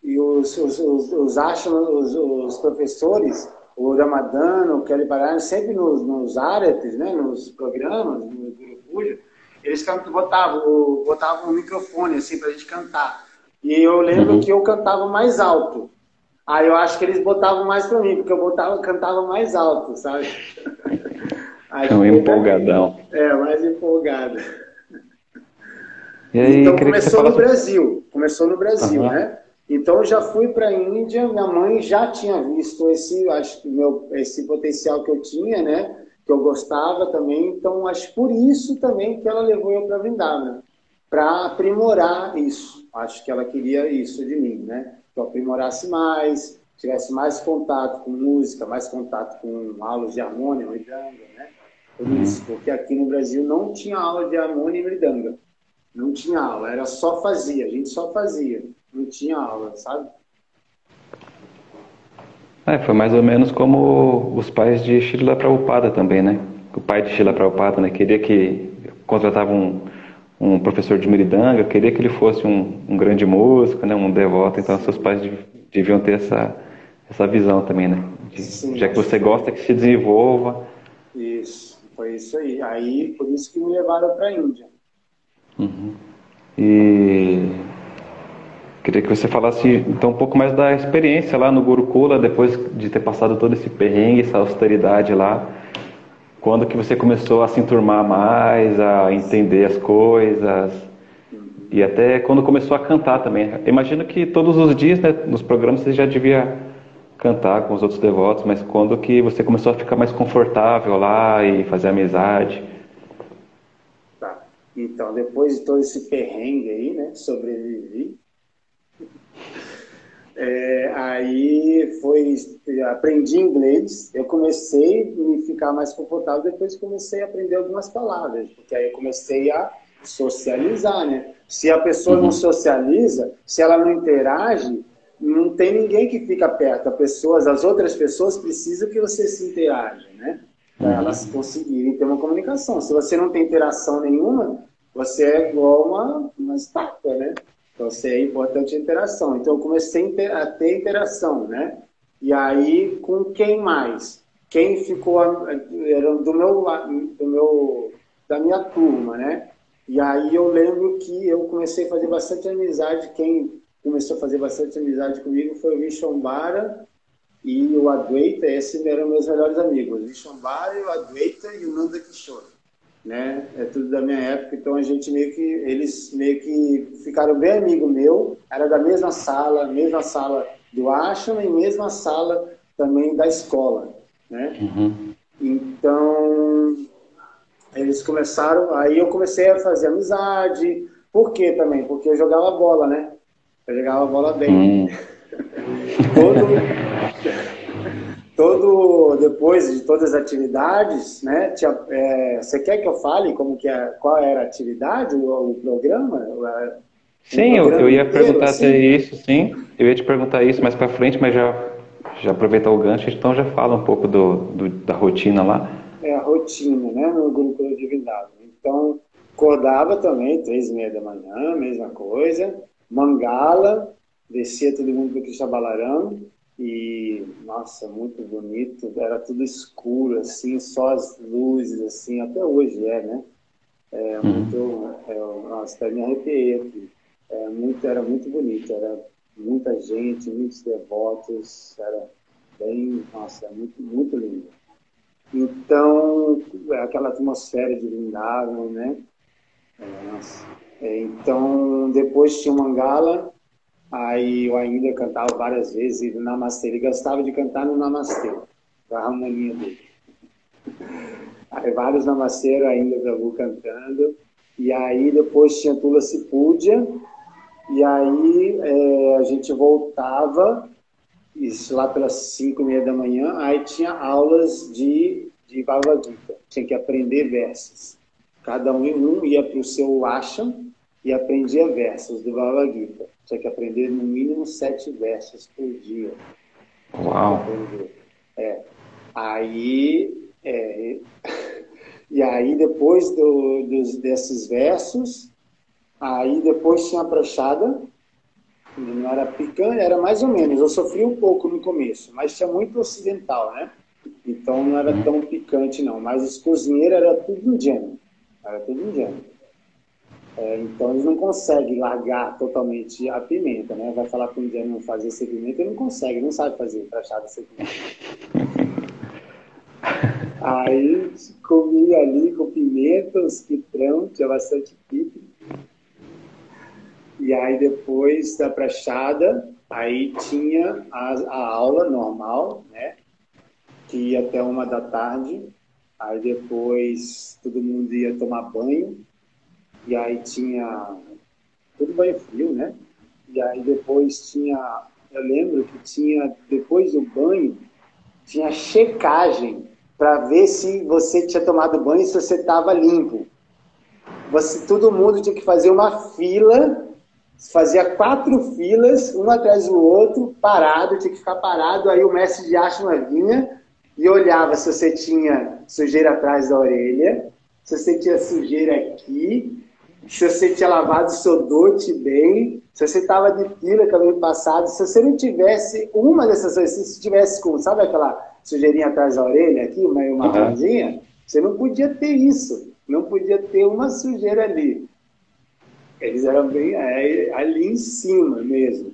e os, os, os, os, os, os professores, o Ramadano, o Kelly Barani, sempre nos, nos áreas, né, nos programas, no Guru eles botavam, botavam um microfone assim para a gente cantar. E eu lembro uhum. que eu cantava mais alto. Aí eu acho que eles botavam mais para mim, porque eu botava, cantava mais alto, sabe? Aí, é um empolgadão. É, mais empolgado. Aí, então começou no Brasil. Começou no Brasil, uhum. né? Então eu já fui para a Índia, minha mãe já tinha visto esse, acho que meu, esse potencial que eu tinha, né? Que eu gostava também. Então acho por isso também que ela levou eu para Vrindavan, para aprimorar isso. Acho que ela queria isso de mim, né? Que eu aprimorasse mais, tivesse mais contato com música, mais contato com aulas de harmônia, mridanga, né? Tudo uhum. isso, porque aqui no Brasil não tinha aula de harmônia e mridanga. Não tinha aula, era só fazia, a gente só fazia não tinha aula, sabe? É, foi mais ou menos como os pais de Shila Prabhupada também, né? O pai de Shila Prabhupada, né? Queria que contratava um, um professor de Miridanga, queria que ele fosse um, um grande músico, né? Um devoto. Então, seus pais deviam ter essa, essa visão também, né? De, Sim, já que você gosta, que se desenvolva. Isso, foi isso aí. Aí, por isso que me levaram para a Índia. Uhum. E Queria que você falasse então um pouco mais da experiência lá no Gurukula, depois de ter passado todo esse perrengue, essa austeridade lá. Quando que você começou a se enturmar mais, a entender as coisas? E até quando começou a cantar também. Imagino que todos os dias, né, nos programas você já devia cantar com os outros devotos, mas quando que você começou a ficar mais confortável lá e fazer amizade? Tá. Então, depois de todo esse perrengue aí, né, sobrevivi, é, aí foi, aprendi inglês, eu comecei a me ficar mais confortável, depois comecei a aprender algumas palavras, porque aí eu comecei a socializar, né? Se a pessoa não uhum. socializa, se ela não interage, não tem ninguém que fica perto. As pessoas, as outras pessoas precisam que você se interaja, né? Para uhum. elas conseguirem ter uma comunicação. Se você não tem interação nenhuma, você é igual uma, uma estátua, né? Então, isso é importante a interação. Então, eu comecei a ter interação, né? E aí, com quem mais? Quem ficou era do meu, do meu, da minha turma, né? E aí eu lembro que eu comecei a fazer bastante amizade. Quem começou a fazer bastante amizade comigo foi o Vishombara e o Adwaita, esses eram meus melhores amigos, o Vishwambara, o Adwaita e o Nanda Kishore, né? É tudo da minha época, então a gente meio que, eles meio que ficaram bem amigo meu, era da mesma sala, mesma sala do ashram e mesma sala também da escola, né? Uhum. Então, eles começaram, aí eu comecei a fazer amizade, por quê também? Porque eu jogava bola, né? Eu jogava bola bem. Hum. todo, todo, depois de todas as atividades, né? É, você quer que eu fale como que é, qual era a atividade, o, o programa? O, sim, programa eu, eu ia inteiro, perguntar assim? isso, sim. Eu ia te perguntar isso mais para frente, mas já, já aproveitar o gancho, então já fala um pouco do, do da rotina lá. É a rotina, né? No grupo da divindade. Então, acordava também, três e meia da manhã, mesma coisa. Mangala, descia todo mundo para o Krishna Balaram e, nossa, muito bonito, era tudo escuro, assim, só as luzes, assim, até hoje é, né? É uhum. muito, é, nossa, até me arrepiei aqui. É, muito, era muito bonito, era muita gente, muitos devotos, era bem, nossa, muito, muito lindo. Então, é aquela atmosfera de Vrindavan, né? É, nossa. É, então, depois tinha o Mangala, Aí eu ainda cantava várias vezes no Namastê. Ele gostava de cantar no Namastê, da harmonia dele. Aí vários Namastê ainda Prabhu cantando. E aí depois tinha Tula Puja. E aí é, a gente voltava, isso lá pelas cinco e meia da manhã, aí tinha aulas de, de Bhagavad Gita. Tinha que aprender versos. Cada um, um ia para o seu ashram e aprendia versos do Bhagavad Gita. Tinha que aprender no mínimo sete versos por dia. Uau! É. Aí, é, e aí depois do, dos, desses versos, aí depois tinha a pranchada, não era picante, era mais ou menos. Eu sofri um pouco no começo, mas tinha muito ocidental, né? Então não era uhum. tão picante não. Mas os cozinheiros era tudo indiano. Era tudo indiano. É, então eles não conseguem largar totalmente a pimenta, né? Vai falar com o indiano fazer sem pimenta, ele não consegue, não sabe fazer crachada sem pimenta. Aí comi ali com pimenta, os quitrão, tinha bastante pipo. E aí depois da prachada, aí tinha a, a aula normal, né? Que ia até uma da tarde. Aí depois todo mundo ia tomar banho e aí tinha tudo banho frio, né? E aí depois tinha, eu lembro que tinha, depois do banho, tinha checagem para ver se você tinha tomado banho e se você estava limpo. Você, todo mundo tinha que fazer uma fila, fazia quatro filas, um atrás do outro, parado, tinha que ficar parado, aí o mestre de ashram vinha e olhava se você tinha sujeira atrás da orelha, se você tinha sujeira aqui, se você tinha lavado o seu dote bem, se você estava de pila caminho passado, se você não tivesse uma dessas coisas, se você tivesse com, sabe aquela sujeirinha atrás da orelha aqui, meio marronzinha, uhum. você não podia ter isso, não podia ter uma sujeira ali. Eles eram bem é, ali em cima mesmo.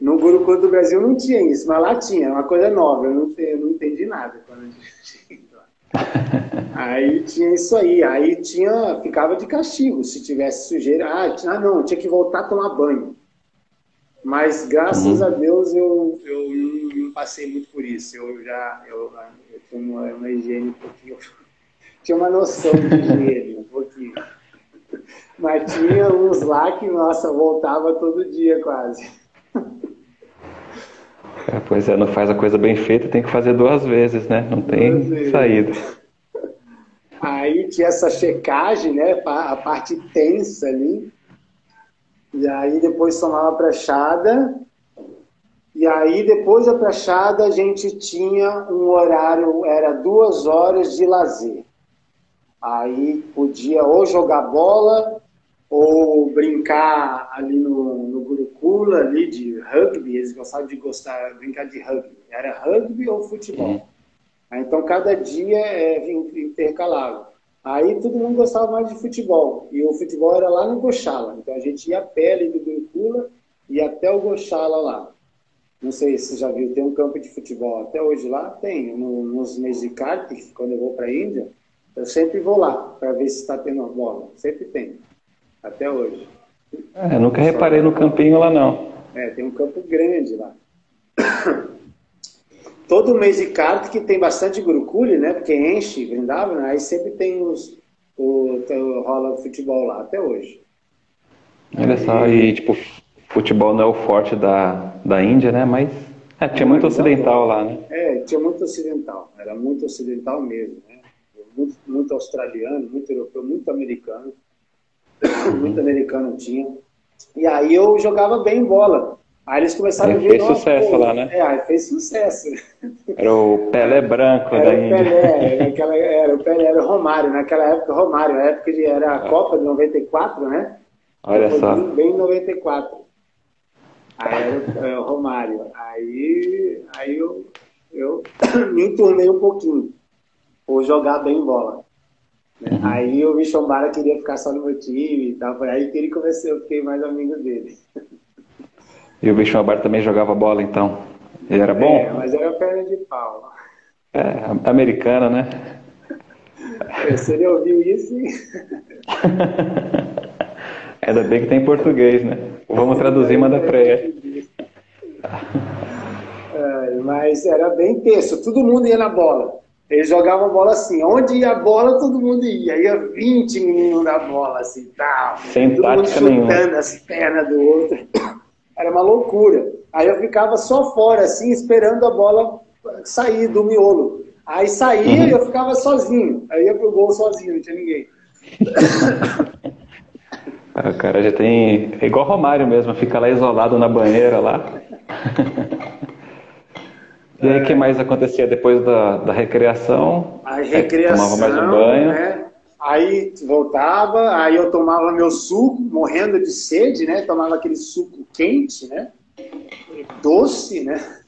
No Gurukulam do Brasil não tinha isso, mas lá tinha, uma coisa nova, eu não, eu não entendi nada quando a gente aí tinha isso aí, aí tinha, ficava de castigo se tivesse sujeira. Ah, ah não, tinha que voltar a tomar banho. Mas graças uhum. a Deus eu, eu não, não, passei muito por isso. Eu já eu, eu tinha uma, uma higiene um pouquinho. Tinha uma noção de higiene um pouquinho. Mas tinha uns lá que, nossa, voltava todo dia quase. É, pois é, não faz a coisa bem feita, tem que fazer duas vezes, né? Não tem saída. Aí tinha essa checagem, né? A parte tensa ali. E aí depois tomava a prachada. E aí depois da prachada a gente tinha um horário, era duas horas de lazer. Aí podia ou jogar bola ou brincar ali no, no Gurukula, ali de rugby, eles gostavam de gostar, brincar de rugby. Era rugby ou futebol. Uhum. Então cada dia é intercalava. Aí todo mundo gostava mais de futebol. E o futebol era lá no Gochala. Então a gente ia a pé ali do Gurukula e até o Gochala lá. não sei se você já viu, tem um campo de futebol até hoje lá, tem, no, nos meses de kart, quando eu vou para a Índia, eu sempre vou lá para ver se está tendo uma bola, sempre tem, até hoje. É, nunca reparei no campinho lá não. É, tem um campo grande lá. Todo mês de kart que tem bastante gurucule, né? Porque enche, Vrindavan, aí sempre tem os, o, o rola futebol lá, até hoje. Olha só, e tipo, futebol não é o forte da, da Índia, né? Mas é, tinha muito ocidental lá, né? É, tinha muito ocidental, era muito ocidental mesmo, né? Muito, muito australiano, muito europeu, muito americano. muito americano tinha. E aí eu jogava bem bola. Aí eles começaram a ver. Fez sucesso pô, lá, né? É, aí fez sucesso. Era o Pelé branco era da Índia. Pelé, era, o Pelé, era o Romário, naquela época Romário, na época de, era a Copa de 94, né? Olha só. Bem, bem em 94. Aí era, era o Romário. Aí, aí eu, eu me enturmei um pouquinho por jogar bem bola. Né? Uhum. Aí o Michombara queria ficar só no meu time e tal. Aí que ele começou, eu fiquei mais amigo dele. E o Bichombara também jogava bola então? Ele era bom? É, mas era perna de pau. É, americana, né? Se ele ouviu isso. Ainda bem que tem português, né? Vamos traduzir mandar pra ele. É, mas era bem tenso, todo mundo ia na bola. Eles jogavam bola assim, onde ia a bola, todo mundo ia. Ia 20 meninos na bola, assim, tal. Sem todo mundo chutando nenhuma. as pernas do outro. Era uma loucura. Aí eu ficava só fora, assim, esperando a bola sair do miolo. Aí saía e uhum. eu ficava sozinho. Aí ia pro gol sozinho, não tinha ninguém. O cara já tem. É igual Romário mesmo, fica lá isolado na banheira lá. E aí, o que mais acontecia depois da, da recreação? A recreação, tomava mais um banho. Né? Aí voltava, aí eu tomava meu suco, morrendo de sede, né? Tomava aquele suco quente, né? Doce, né?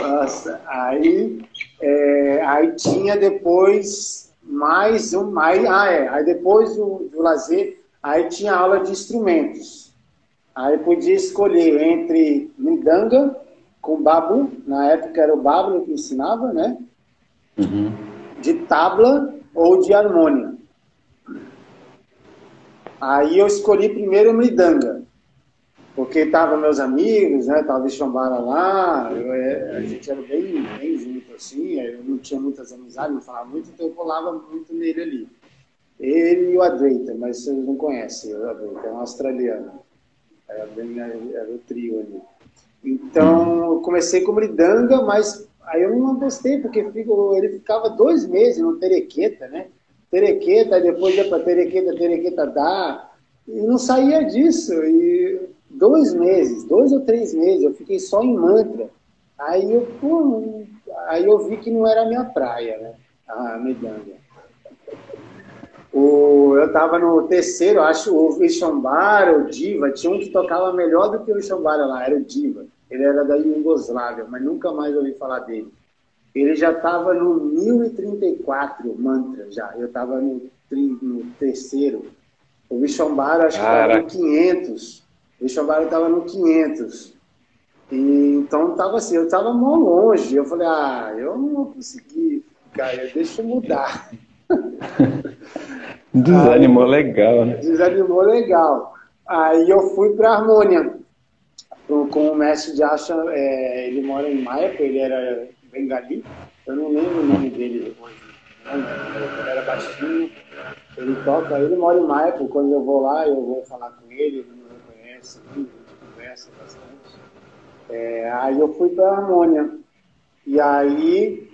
Nossa, aí, é, aí tinha depois mais um, aí, ah é, aí depois do, do lazer, aí tinha aula de instrumentos. Aí podia escolher entre midanga com babu, na época era o babu que ensinava, né? Uhum. De tabla ou de harmônia. Aí eu escolhi primeiro o Mridanga, porque tava meus amigos, né? Tava o Xambara lá, eu, é, a gente era bem, bem junto assim, eu não tinha muitas amizades, não falava muito, então eu colava muito nele ali. Ele e o Adwaita, mas vocês não conhecem o Adwaita, é um australiano. Era, bem, era o trio ali. Então, eu comecei com Mridanga, mas Aí eu não gostei, porque ele ficava dois meses no Terequeta, né? Terequeta, depois ia para Terequeta, Terequeta dá, e não saía disso. E dois meses, dois ou três meses, eu fiquei só em mantra. Aí eu, pô, aí eu vi que não era a minha praia, né? A medanga. O, eu estava no terceiro, acho, o Vishambara, o Diva, tinha um que tocava melhor do que o Vishambara lá, era o Diva. Ele era da Iugoslávia, mas nunca mais ouvi falar dele. Ele já estava no 1034 mantra, já. Eu estava no, no, terceiro. O Vishombara acho que estava no 500. O Vishombara estava no 500. E, então estava assim, eu estava mó longe. Eu falei, ah, eu não vou conseguir, cara, deixa eu mudar. Desanimou Aí, legal, né? Desanimou legal. Aí eu fui para Harmônia com o mestre de Asha, é, ele mora em Maia, ele era bengali, eu não lembro o nome dele hoje, ele era baixinho, ele toca, ele mora em Maia, quando eu vou lá, eu vou falar com ele, ele me reconhece, a gente conversa bastante. É, aí eu fui para Harmônia, e aí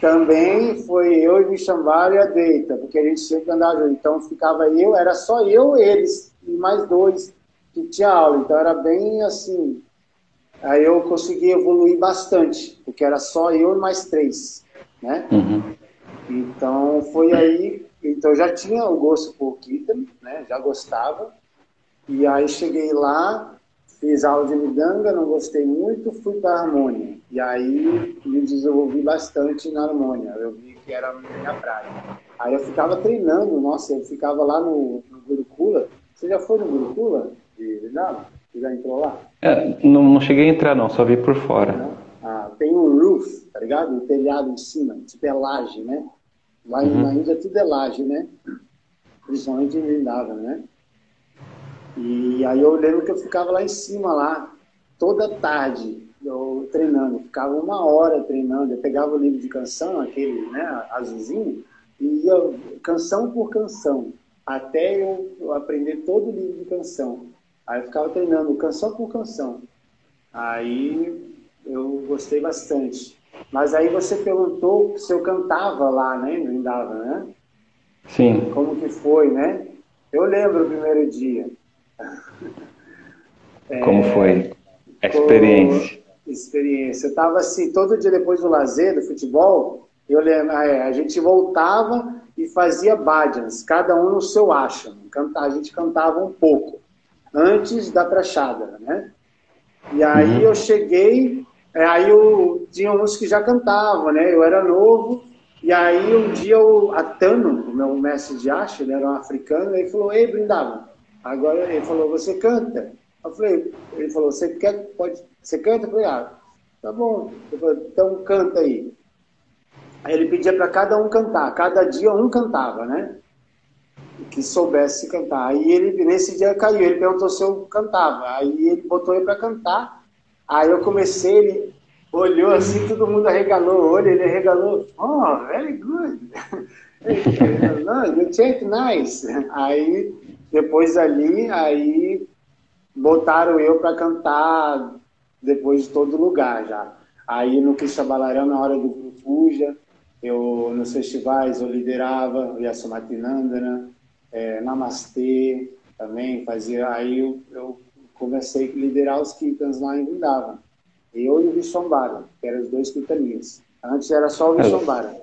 também foi eu e Vishambara e a Deita, porque a gente sempre andava então ficava eu, era só eu, eles, e mais dois, que tinha aula, então era bem assim. Aí eu consegui evoluir bastante, porque era só eu e mais três, né? Uhum. Então foi aí, então já tinha o gosto por Kirtan, né? Já gostava. E aí cheguei lá, fiz aula de midanga, não gostei muito, fui para a harmônia. E aí me desenvolvi bastante na harmônia. Eu vi que era a minha praia. Aí eu ficava treinando, nossa, eu ficava lá no, no Gurukula. Você já foi no Gurukula? De Você já entrou lá? É, não, não cheguei a entrar, não, só vi por fora. Ah, tem um roof, tá ligado? Um telhado em cima, tipo é laje, né? Lá uhum. na Índia tudo é laje, né? Principalmente em Vrindavan, né? E aí eu lembro que eu ficava lá em cima, lá, toda tarde, eu treinando. Eu ficava uma hora treinando. Eu pegava o livro de canção, aquele, né, azulzinho, e ia canção por canção, até eu aprender todo o livro de canção. Aí eu ficava treinando canção por canção. Aí eu gostei bastante. Mas aí você perguntou se eu cantava lá, né? Não Indava, né? Sim. Como que foi, né? Eu lembro o primeiro dia. Como é, foi a experiência? Experiência. Eu estava assim, todo dia depois do lazer, do futebol, eu lembro, é, a gente voltava e fazia bhajans, cada um no seu ashram. A gente cantava um pouco, antes da prachada, né? E aí uhum. eu cheguei, é, aí eu, tinha uns que já cantavam, né? Eu era novo, e aí um dia o Atano, o meu mestre de ashram, ele era um africano, ele falou, ei, Brindavan, agora ele falou, você canta? Eu falei, ele falou, você quer, pode, você canta? Eu falei, ah, tá bom. Falei, então canta aí. Aí ele pedia para cada um cantar, cada dia um cantava, né? Que soubesse cantar. Aí ele, nesse dia caiu, ele perguntou se eu cantava. Aí ele botou ele para cantar. Aí eu comecei, ele olhou assim, todo mundo arregalou o olho, ele arregalou, oh, very good. no, you chant nice. Aí, depois ali, aí botaram eu para cantar depois de todo lugar já. Aí no Krishna Balarão, na hora do Guru Puja, eu, nos festivais eu liderava o Yasumatinandana, é, Namastê também fazia. Aí eu, eu comecei a liderar os Kirtans lá em Vrindavan. Eu e o Vishwambara, que eram os dois Kirtanis. Antes era só o é, Vishwambara.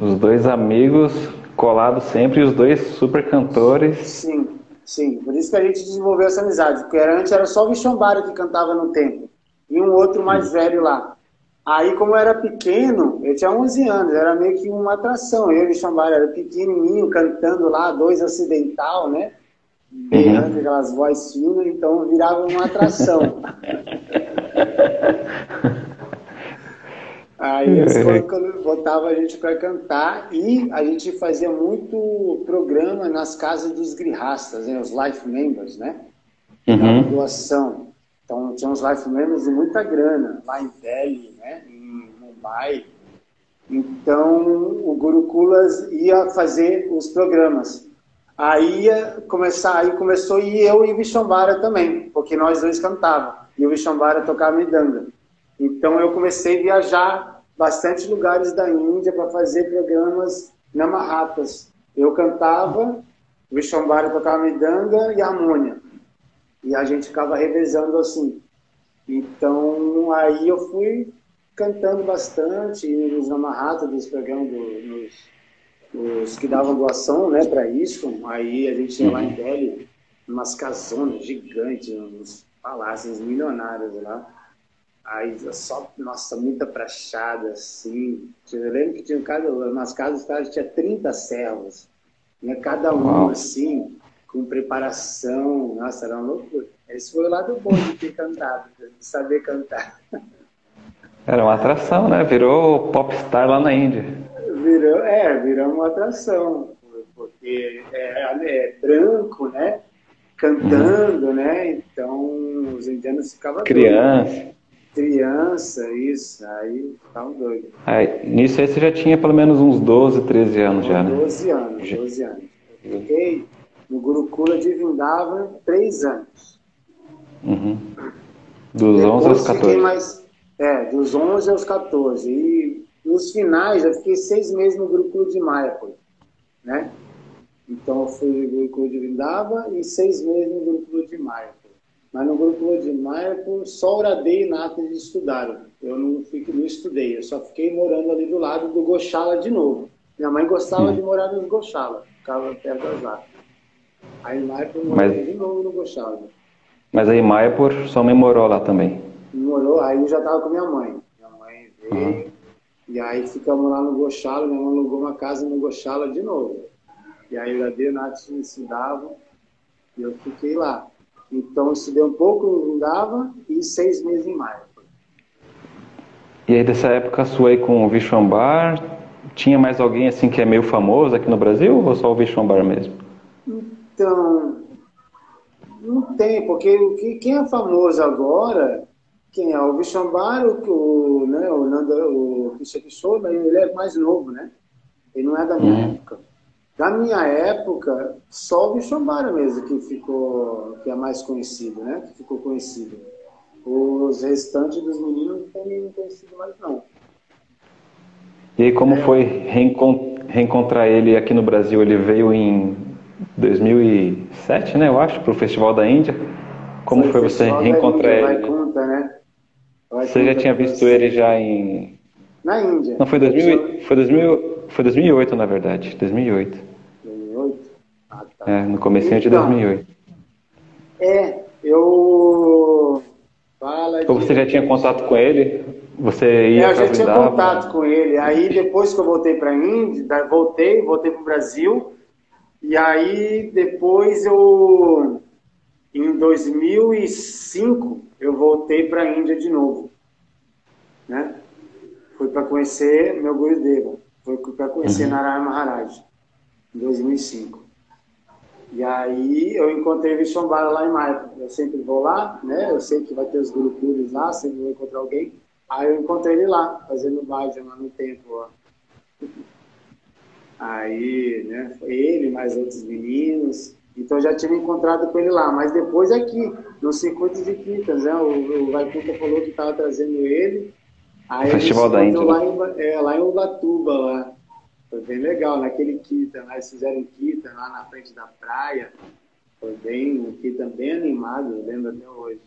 Os dois amigos colados sempre, os dois super cantores. Sim, sim. Por isso que a gente desenvolveu essa amizade. Porque antes era só o Vishwambara que cantava no templo. E um outro mais velho lá. Aí, como eu era pequeno, eu tinha 11 anos, era meio que uma atração. Eu e o Xambara era pequenininho, cantando lá, dois acidental, né? Uhum. aquelas vozes finas, então virava uma atração. Aí eles quando botava a gente para cantar e a gente fazia muito programa nas casas dos grihastas, né? os life members, né? Uhum. Doação. Então tinha uns life members de muita grana, lá em Delhi, né? em Mumbai. Então o Gurukulas ia fazer os programas. Aí começar, aí começou e eu e o Vishambara também, porque nós dois cantávamos e o Vishambara tocava midanga. Então eu comecei a viajar bastante lugares da Índia para fazer programas namahatas. Eu cantava, o Vishambara tocava midanga e harmônia. E a gente ficava revezando assim. Então, aí eu fui cantando bastante nos amarrados dos programas, do, nos, nos, que davam doação né, para isso. Aí a gente ia lá em uhum. Delhi, umas casonas gigantes, uns palácios milionários lá. Aí só, nossa, muita prachada, assim. Eu lembro que tinha cada, nas casas tinha 30 servos. Né? Cada um, assim, com preparação. Nossa, era uma loucura. Esse foi o lado bom de ter cantado, de saber cantar. Era uma atração, né? Virou popstar lá na Índia. Virou, é, virou uma atração. Porque é, é branco, né? Cantando, uhum. né? Então os indianos ficavam Criança. Doidos. Criança, isso. Aí ficavam doidos. Aí, nisso aí você já tinha pelo menos uns 12, 13 anos já, né? 12 anos, 12 anos. Eu fiquei no Gurukula de Vrindavan três anos. Uhum. Dos Depois 11 aos 14. Mais, é, dos 11 aos 14. E nos finais eu fiquei seis meses no Gurukula de Mayapur, né? Então eu fui no Gurukula de Vrindavan e seis meses no Gurukula de Mayapur. Mas no Gurukula de Mayapur só Uradei e Nata estudaram. Eu não, fiquei, não estudei, eu só fiquei morando ali do lado do Goshala de novo. Minha mãe gostava hum. de morar nos Goshala, ficava perto das lá. Mayapur morei Mas... de novo no Goshala. Mas aí Mayapur, sua mãe morou lá também? Morou, aí eu já estava com minha mãe. Minha mãe veio, uhum. e aí ficamos lá no Gochala, minha mãe alugou uma casa no Gochala de novo. E aí o Ade e o Nath me estudavam, e eu fiquei lá. Então, eu estudei um pouco em Vindava e seis meses em Maia. E aí, dessa época sua aí com o Vishwambar, tinha mais alguém assim que é meio famoso aqui no Brasil ou só o Vishwambar mesmo? Então, não tem, porque quem é famoso agora, quem é o Vishwambar, o, né, o Nanda, o Krishna ele é mais novo, né? Ele não é da minha uhum. época. Da minha época, só o Vishwambara mesmo que ficou, que é mais conhecido, né? Que ficou conhecido. Os restantes dos meninos não tem conhecido mais, não. E aí, como é. foi reencontrar ele aqui no Brasil? Ele veio em 2007, né? Eu acho, para o Festival da Índia. Como foi, foi você reencontrar ele? Conta, né? Você já tinha visto ele já em... Na Índia. Não, foi, 2000, foi, 2000, foi 2008, na verdade. 2008. 2008? Ah, tá. É, no comecinho então, de 2008. É, eu Fala então você já tinha contato com ele? Você ia é, eu já tinha contato com ele. Aí depois que eu voltei para a Índia, voltei, voltei para o Brasil. E aí depois eu, em 2005, eu voltei para a Índia de novo, né? Fui para conhecer meu Gurudeva, fui para conhecer uhum. Narayana Maharaj, em 2005. E aí eu encontrei Vishombara lá em Maia. Eu sempre vou lá, né? Eu sei que vai ter os grupos lá, sempre vou encontrar alguém. Aí eu encontrei ele lá, fazendo bhajan lá no templo. Aí, né? Ele, mais outros meninos. Então já tinha encontrado com ele lá. Mas depois aqui, no circuito de Quintas, né? O, o Vaikunta falou que estava trazendo ele. Aí Festival da Índia. Lá em, é, lá em Ubatuba, lá. Foi bem legal, naquele Kita, né? eles fizeram Kita lá na frente da praia. Foi bem, um Kita bem animado, eu lembro até hoje.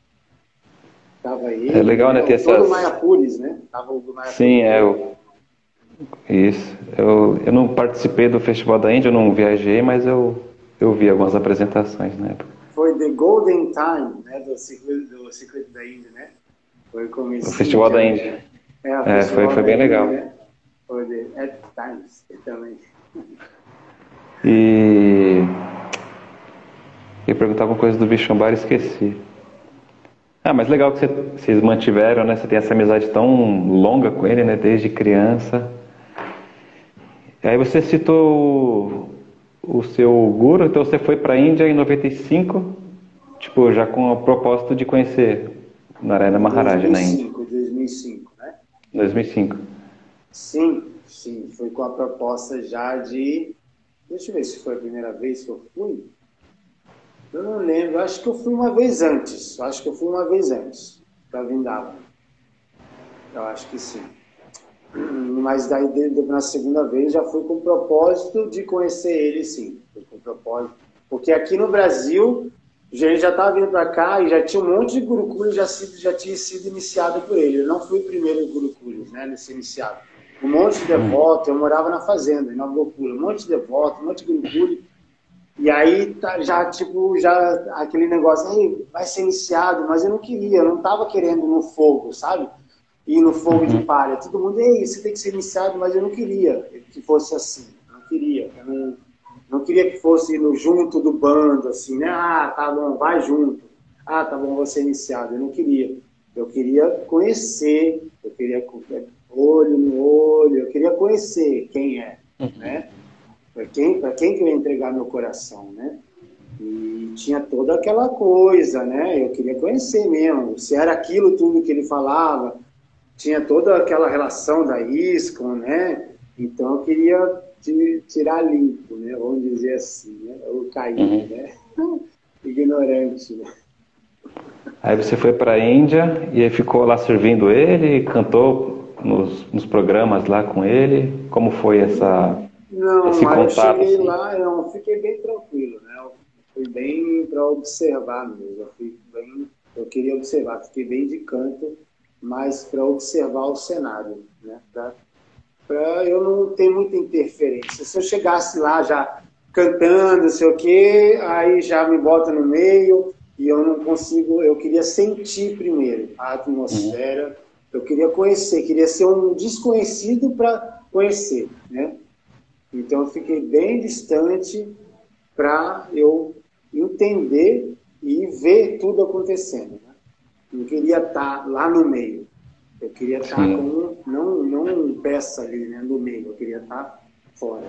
Tava aí. É legal, né? Ter essas... Maiapures, né? Tava o Maiapures. Sim, é. Eu... Isso. Eu, eu não participei do Festival da Índia, eu não viajei, mas eu, eu vi algumas apresentações na época. Foi The Golden Time, né? Do Circuito, do circuito da Índia, né? Foi o Festival da Índia. É, é foi, foi bem legal. Índia, né? Poder. É Times também. E. Eu perguntar alguma coisa do Bichombar e esqueci. Ah, mas legal que vocês mantiveram, né? Você tem essa amizade tão longa com ele, né? Desde criança. E aí você citou o, o seu guru, então você foi para a Índia em 95, tipo, já com o propósito de conhecer Narayana Maharaj 2005, na Índia. 2005, né? 2005. Sim, sim, foi com a proposta já de. Deixa eu ver se foi a primeira vez que eu fui. Eu não lembro, acho que eu fui uma vez antes. Acho que eu fui uma vez antes para Vindava. Eu acho que sim. Mas daí na segunda vez já fui com o propósito de conhecer ele, sim. Foi com propósito. Porque aqui no Brasil, gente já estava vindo para cá e já tinha um monte de guruculos já, já tinha sido iniciado por ele. Eu não fui o primeiro guruculos, né, nesse iniciado um monte de devoto, eu morava na fazenda, em Nova Gokula, um monte de devoto, um monte de guruguri. E aí tá, já, tipo, já aquele negócio, vai ser iniciado, mas eu não queria, eu não estava querendo no fogo, sabe? Ir no fogo de uhum. palha. Todo mundo, ei, você tem que ser iniciado, mas eu não queria que fosse assim. Não queria. Eu não, não queria que fosse no junto do bando, assim, né? Ah, tá bom, vai junto. Ah, tá bom, vou ser iniciado. Eu não queria. Eu queria conhecer, eu queria olho no olho, eu queria conhecer quem é, uhum. né? Para quem, quem que eu ia entregar meu coração, né? E tinha toda aquela coisa, né? Eu queria conhecer mesmo, se era aquilo tudo que ele falava, tinha toda aquela relação da ISCON, né? Então eu queria tirar limpo, né? Vamos dizer assim, né? Eu caí, uhum. né? Ignorante, né? Aí você foi para a Índia e aí ficou lá servindo ele, cantou nos, nos programas lá com ele? Como foi essa, não, esse contato? Eu cheguei assim? lá, eu fiquei bem tranquilo, né? Eu fui bem para observar mesmo. Eu, fui bem, eu queria observar, fiquei bem de canto, mas para observar o cenário, né? Para eu não ter muita interferência. Se eu chegasse lá já cantando, sei o quê, aí já me bota no meio e eu não consigo. Eu queria sentir primeiro a atmosfera. Eu queria conhecer, queria ser um desconhecido para conhecer, né? Então eu fiquei bem distante para eu entender e ver tudo acontecendo. Não queria estar lá no meio. Eu queria estar como, não, não peça ali né, no meio, eu queria estar fora.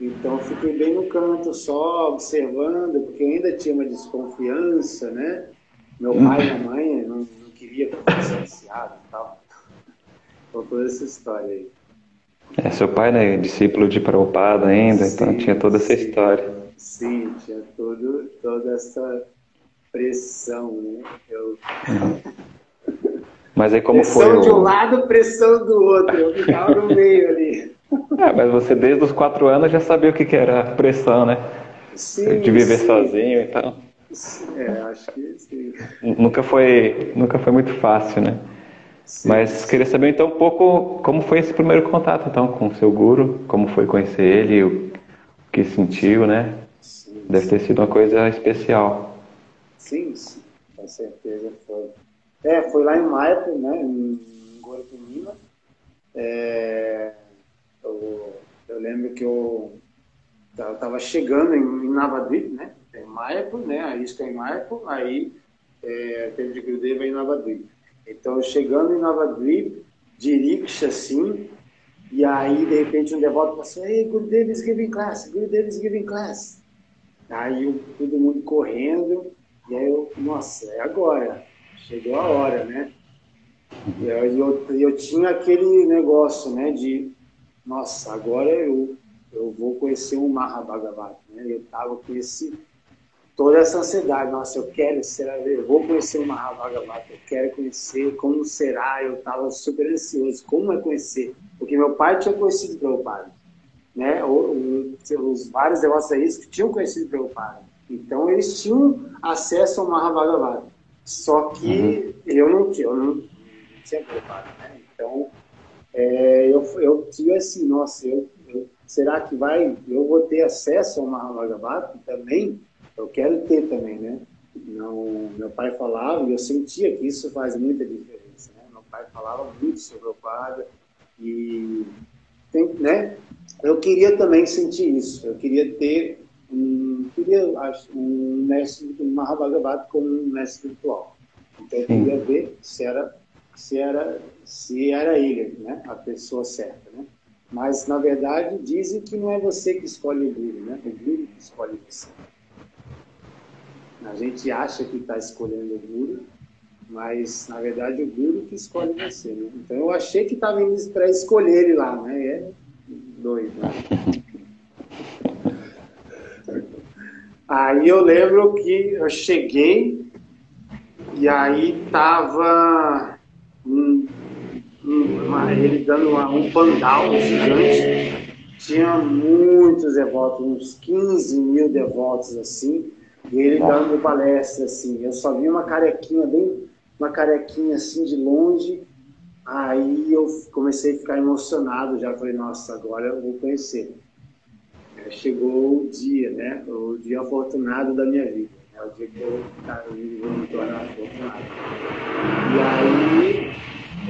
Então fiquei bem no canto, só observando, porque ainda tinha uma desconfiança, né? Meu pai e minha mãe não, não queria que eu fosse iniciado e tal. Então toda essa história aí. É, seu pai, né, discípulo de Prabhupada ainda, então sim, então tinha toda essa história. Sim, tinha todo, toda essa pressão, né? Eu... Mas aí como pressão foi? Pressão de um lado, pressão do outro. Eu ficava no meio ali. É, mas você desde os quatro anos já sabia o que, que era pressão, né? Sim, de viver sim. sozinho e tal. É, acho que sim. Nunca foi, nunca foi muito fácil, né? Sim, Mas sim. queria saber então um pouco como foi esse primeiro contato então com o seu guru, como foi conhecer ele, o que sentiu, né? Deve ter sido uma coisa especial. Sim, sim, com certeza foi. É, foi lá em Maipo, né, em Guarapinima. É, eu, eu, lembro que eu estava chegando em, em Navadvip, né, em Maipo, né, a isca em Maipo, aí é, teve de Gurudeva em Navadvip. Então, chegando em Navadvip, de rickshaw, assim, e aí, de repente, um devoto passou, Ei, Gurudev is giving class, Gurudev is giving class. Aí, todo mundo correndo, e aí eu, nossa, é agora, chegou a hora, né? E eu, eu tinha aquele negócio, né, de, nossa, agora eu, eu vou conhecer o Mahabhagavata, né? Eu tava com esse toda essa ansiedade. Nossa, eu quero ser, eu vou conhecer o Mahavagavata, eu quero conhecer como será. Eu estava super ansioso. Como é conhecer? Porque meu pai tinha conhecido o Prabhupada, né? Os vários devotos aí que tinham conhecido o Prabhupada. Então eles tinham acesso ao Mahavagavata. Só que uhum. eu não tinha, eu não, tinha Prabhupada, né? Então é, eu, eu tive assim, nossa, eu, eu, será que vai, eu vou ter acesso ao Mahavagavata também? eu quero ter também, né? Não, meu pai falava e eu sentia que isso faz muita diferença, né? Meu pai falava muito sobre o quadro e, tem, né? Eu queria também sentir isso. Eu queria ter queria acho, um mestre, um Mahabhagavata como um mestre espiritual. Então eu queria ver se era se era se era ele, né? A pessoa certa, né? Mas na verdade dizem que não é você que escolhe o guru, né? O guru que escolhe você. A gente acha que está escolhendo o guru, mas na verdade o guru que escolhe você. Né? Então eu achei que estava indo para escolher ele lá, né? E é doido. Né? Aí eu lembro que eu cheguei e aí tava um, um, ele dando uma, um pandal gigante. Tinha muitos devotos, uns 15 mil devotos assim. E ele dando palestra, assim. Eu só vi uma carequinha, bem uma carequinha assim de longe. Aí eu comecei a ficar emocionado, já falei, nossa, agora eu vou conhecer. Aí chegou o dia, né? O dia afortunado da minha vida. É o dia que eu tá, vou me tornar afortunado. E aí,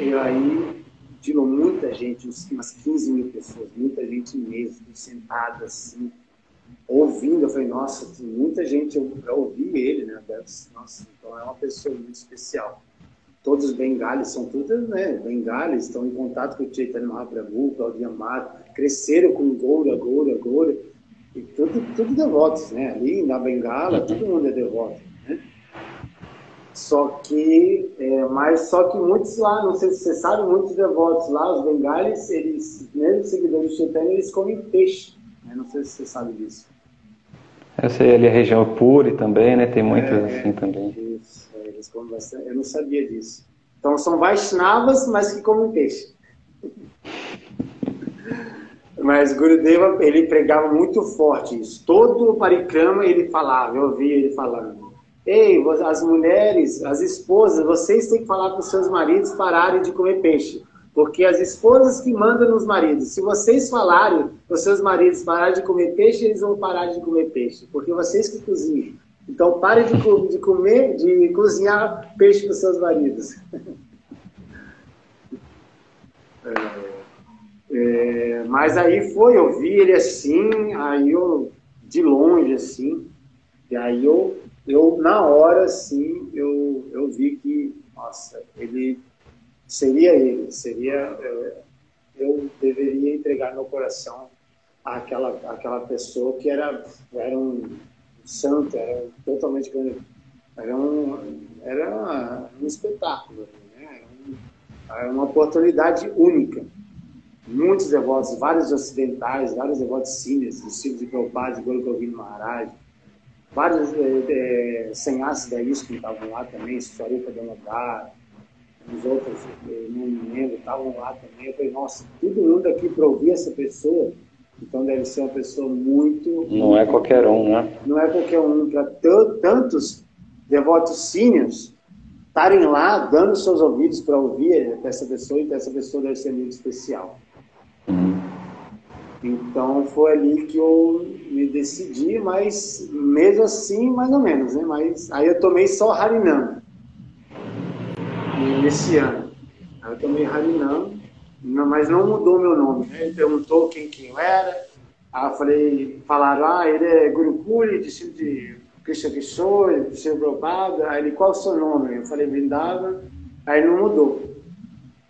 e aí, de muita gente, umas 15 mil pessoas, muita gente mesmo, sentada assim, ouvindo, eu falei, nossa, muita gente para ouvir ele, né? Nossa, então é uma pessoa muito especial. Todos os bengalis são todos, né? Bengalis estão em contato com o Chaitanya Mahaprabhu, Claudia Amado, cresceram com Goura, Goura, Goura, e tudo, tudo devotos, né? Ali na Bengala, todo mundo é devoto, né? Só que, é, mas só que muitos lá, não sei se você sabe, muitos devotos lá, os bengalis, eles, mesmo seguidores do Chaitanya, eles comem peixe. Né? Não sei se você sabe disso. Eu sei ali a região Puri também, né? Tem muitas é, assim também. Eu não sabia disso. Então são Vaishnavas, mas que comem peixe. mas Gurudeva, ele pregava muito forte isso. Todo o parikrama ele falava, eu ouvia ele falando. Ei, as mulheres, as esposas, vocês têm que falar para os seus maridos pararem de comer peixe. Porque as esposas que mandam nos maridos, se vocês falarem os seus maridos pararem de comer peixe, eles vão parar de comer peixe, porque vocês que cozinham. Então pare de, de comer, de cozinhar peixe para os seus maridos. é, é, mas aí foi, eu vi ele assim, aí eu de longe assim, e aí eu eu na hora, sim, eu, eu vi que, nossa, ele seria ele, seria é, eu deveria entregar meu coração àquela àquela pessoa que era era um santo, era totalmente era um era um espetáculo, né? era uma oportunidade única. Muitos devotos, vários ocidentais, vários devotos sírios, discípulos de Prabhupada, de Guru Govind Maharaj, vários é, é, senhasses da ISKCON estavam lá também, Swarupa Damodar, os outros, não me lembro, estavam lá também. Eu falei, nossa, todo mundo aqui para ouvir essa pessoa, então deve ser uma pessoa muito. Não é qualquer um, né? Não é qualquer um. Para tantos devotos sínios estarem lá dando seus ouvidos para ouvir essa pessoa, então essa pessoa deve ser muito especial. Uhum. Então foi ali que eu me decidi, mas mesmo assim, mais ou menos, né? Mas aí eu tomei só Harinam nesse ano. Aí eu tomei Harinam, mas não mudou meu nome. Né? Ele perguntou quem quem eu era. Aí eu falei, falaram, ah, ele é Gurukuli, discípulo de Krishna Kishore, discípulo Prabhupada. Aí ele, qual é o seu nome? Eu falei, Vrindavan. Aí não mudou.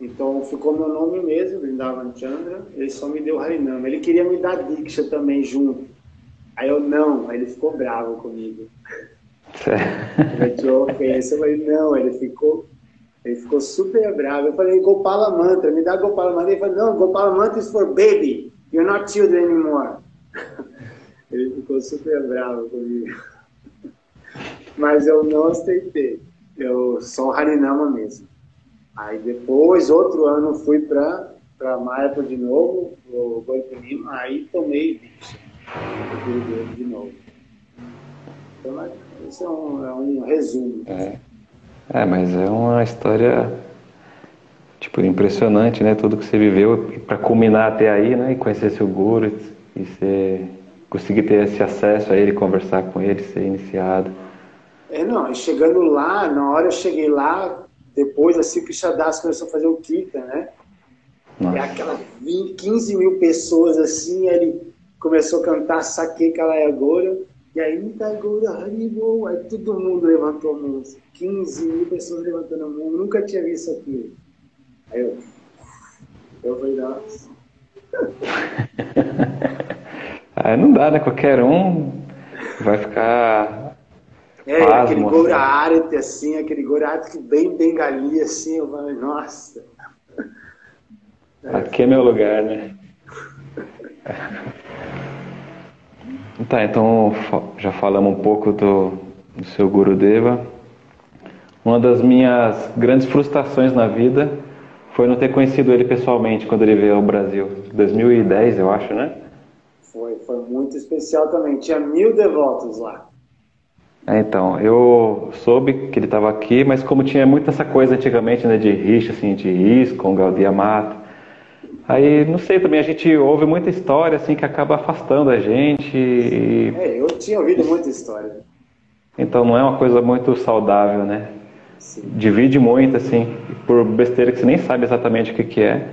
Então ficou meu nome mesmo, Vrindavan Chandra. Ele só me deu Harinam. Ele queria me dar Diksha também junto. Aí eu, não. Aí ele ficou bravo comigo. eu falei, não. Ele ficou ele ficou super bravo. Eu falei, Gopala Mantra, me dá Gopala Mantra. Ele falou, não, Gopala Mantra is for baby. You're not children anymore. Ele ficou super bravo comigo. Mas eu não aceitei. Eu sou Harinama mesmo. Aí depois, outro ano, fui para para Maiapa de novo, o Goipunima, aí tomei bicho de novo. Então, isso é um, é um resumo. É. É, mas é uma história tipo impressionante, né? Tudo que você viveu para culminar até aí, né? E conhecer seu guru e ser, conseguir ter esse acesso a ele, conversar com ele, ser iniciado. É, não, chegando lá, na hora eu cheguei lá, depois assim que o Shadas começou a fazer o Kita, né? Nossa. E aquela 20, 15 mil pessoas assim, ele começou a cantar Saque Kalayagora. E aí, Mitagura, Haribo, aí todo mundo levantou a mão. 15 mil pessoas levantando a mão. Nunca tinha visto aquilo. Aí eu, eu falei, nossa. aí não dá, né? Qualquer um vai ficar. É, pasmo, aquele assim. Assim, aquele Gourarte bem bengali, assim, eu falei, nossa. Aqui é meu lugar, né? Tá, então já falamos um pouco do, do seu Guru Deva. Uma das minhas grandes frustrações na vida foi não ter conhecido ele pessoalmente quando ele veio ao Brasil. 2010, eu acho, né? Foi, foi muito especial também. Tinha mil devotos lá. É, então, eu soube que ele estava aqui, mas como tinha muita essa coisa antigamente, né, de rixa, assim, de isco, Gaudia Mata, Aí, não sei, também a gente ouve muita história, assim, que acaba afastando a gente. E... É, eu tinha ouvido muita história. Então não é uma coisa muito saudável, né? Sim. Divide muito, assim, por besteira que você nem sabe exatamente o que, que é.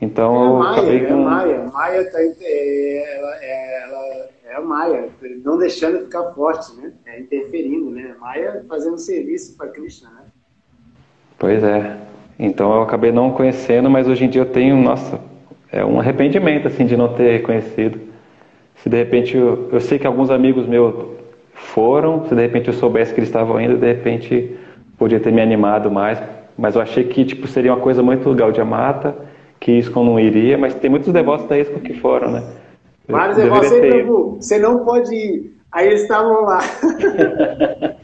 Então é Maia, acabei é com... É Maia, Maia tá, é, ela, é, ela é a Maia, não deixando ficar forte, né? É interferindo, né? Maia fazendo serviço para Krishna, né? Pois é. Então eu acabei não conhecendo, mas hoje em dia eu tenho, nossa, é um arrependimento assim de não ter conhecido. Se de repente eu, eu sei que alguns amigos meus foram, se de repente eu soubesse que eles estavam indo, de repente podia ter me animado mais, mas eu achei que tipo seria uma coisa muito legal de Amata, que Iscon não iria, mas tem muitos devotos da Iscon que foram, né? Vários devotos, você não pode ir. Aí eles estavam lá.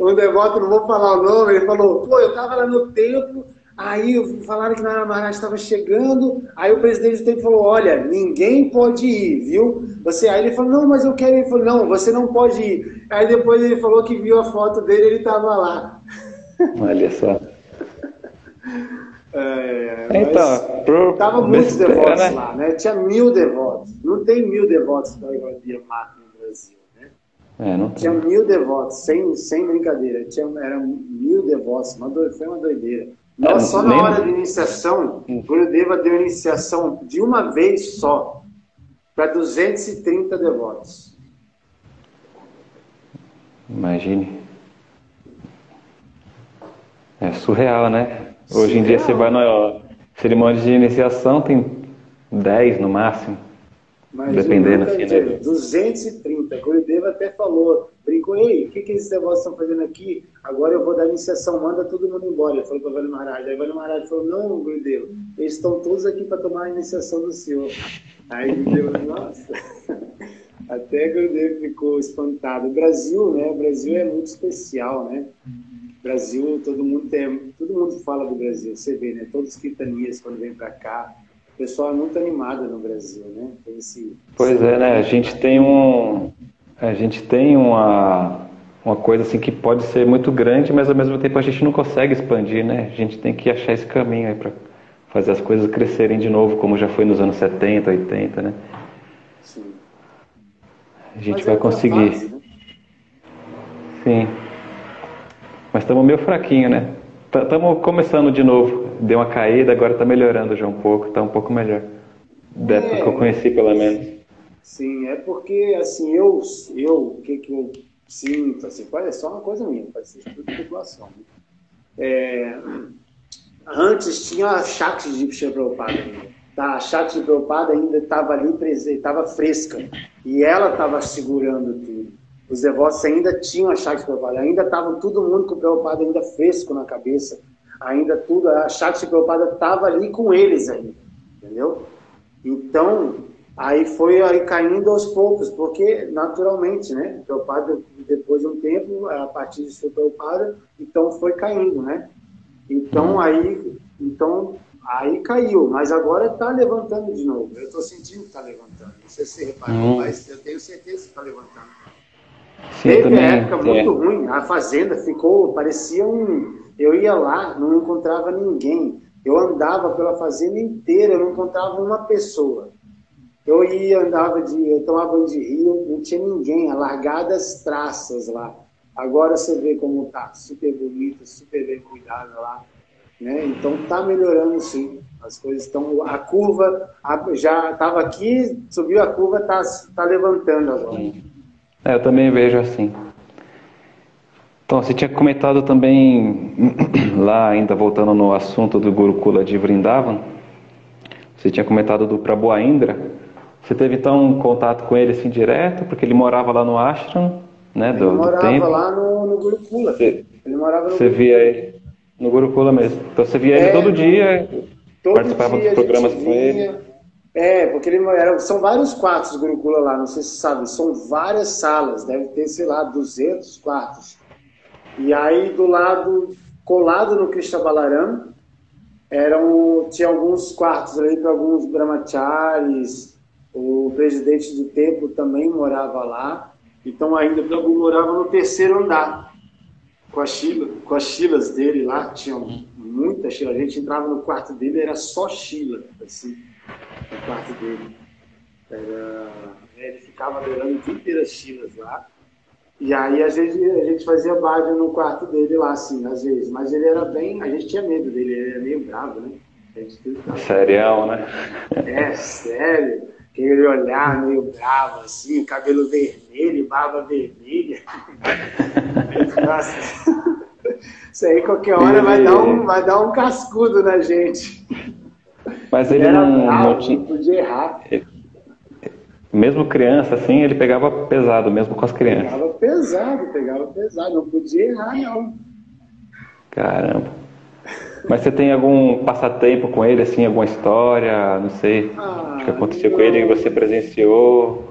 um devoto, não vou falar o nome, ele falou, pô, eu tava lá no templo, aí falaram que Nara Maharaj estava chegando, aí o presidente do templo falou, olha, ninguém pode ir, viu? Você, aí ele falou, não, mas eu quero ir. Ele falou, não, você não pode ir. Aí depois ele falou que viu a foto dele, ele estava lá. Olha só. É, então, pro, tava muitos devotos né? lá, né? Tinha mil devotos. Não tem mil devotos para no Brasil. É, não Tinha mil devotos, sem, sem brincadeira. Tinha, era mil devotos, uma do, foi uma doideira. Nós, é, só na hora de iniciação, o Gurudeva deu iniciação de uma vez só para 230 devotos. Imagine. É surreal, né? Hoje surreal. em dia você vai na cerimônia de iniciação, tem 10 no máximo. Mas Dependendo assim, né? 230. Gurudev até falou, brincou, ei, o que, que esses negócios estão fazendo aqui? Agora eu vou dar iniciação, manda todo mundo embora. Ele falou para o Vale Maharaj. Aí o Vale Maharaj falou, não, Gurudev, eles estão todos aqui para tomar a iniciação do senhor. Aí Gurudev falou, nossa. Até Gurudev ficou espantado. O Brasil, né? O Brasil é muito especial, né? Brasil, todo mundo tem, todo mundo fala do Brasil. Você vê, né? Todos os quitanias quando vêm para cá, o pessoal é muito animado no Brasil, né? Esse, pois é, né? A gente tem um, a gente tem uma uma coisa assim que pode ser muito grande, mas ao mesmo tempo a gente não consegue expandir, né? A gente tem que achar esse caminho aí para fazer as coisas crescerem de novo, como já foi nos anos 70, 80, né? Sim. A gente mas vai é conseguir. Fase, né? Sim. Mas estamos meio fraquinho, né? Estamos começando de novo. Deu uma caída, agora está melhorando já um pouco, está um pouco melhor. Da época é, que eu conheci, pelo menos. Sim, é porque, assim, eu, eu o que, que eu sinto, assim, pode ser só uma coisa minha, pode ser tudo especulação. Né? É, antes tinha a Shakti de Prabhupada ainda. Tá? A Shakti de Prabhupada ainda estava ali, estava fresca. E ela estava segurando tudo. Os devotos ainda tinham a Shakti Prabhupada, ainda estavam todo mundo com o Prabhupada ainda fresco na cabeça, ainda tudo, a Shakti Prabhupada estava ali com eles ainda, entendeu? Então, aí foi aí caindo aos poucos, porque naturalmente, né, o Prabhupada, depois de um tempo, a partir de seu Prabhupada, então foi caindo, né? Então, aí, então, aí caiu, mas agora está levantando de novo. Eu estou sentindo que está levantando. Não sei se você reparou, hum. mas eu tenho certeza que está levantando. Sim, Teve também, época muito é. ruim, a fazenda ficou, parecia um. Eu ia lá, não encontrava ninguém. Eu andava pela fazenda inteira, eu não encontrava uma pessoa. Eu ia, andava de. Eu tomava de rio, não tinha ninguém, alargadas traças lá. Agora você vê como tá, super bonito, super bem cuidado lá. Né? Então tá melhorando sim. As coisas estão. A curva a, já estava aqui, subiu a curva, tá, tá levantando agora. Sim. É, eu também vejo assim. Então, você tinha comentado também, lá ainda voltando no assunto do Gurukula de Vrindavan, você tinha comentado do Prabhu Indra. Você teve então um contato com ele assim direto, porque ele morava lá no ashram, né, do, ele morava do lá no, no Gurukula. Você, ele morava no Você Gurukula. via ele no Gurukula mesmo. Então você via é, ele todo dia, todo participava dia dos programas com ele. É, porque ele era, são vários quartos Gurukula lá, não sei se sabe, são várias salas, deve ter, sei lá, 200 quartos. E aí do lado, colado no Krishna Balaram, eram, tinha alguns quartos ali para alguns brahmacharis, o presidente do templo também morava lá, então ainda Prabhu morava no terceiro andar, com, a Sheila, com as chilas dele lá, tinha muita chila, a gente entrava no quarto dele, era só chila, assim no quarto dele. Era, ele ficava adorando o dia inteiro as chinas lá. E aí, às vezes, a gente fazia bádio no quarto dele lá, assim, às vezes. Mas ele era bem. A gente tinha medo dele, ele era meio bravo, né? Serião, né? É, sério. Ele olhar meio bravo, assim, cabelo vermelho, barba vermelha. Nossa. Isso aí, qualquer hora, vai dar, um, vai dar um cascudo na gente. Mas ele, ele não, bravo, não tinha. podia errar. Mesmo criança, assim, ele pegava pesado, mesmo com as crianças. Pegava pesado, pegava pesado, não podia errar, não. Caramba. Mas você tem algum passatempo com ele, assim, alguma história, não sei, ah, que aconteceu não. com ele que você presenciou?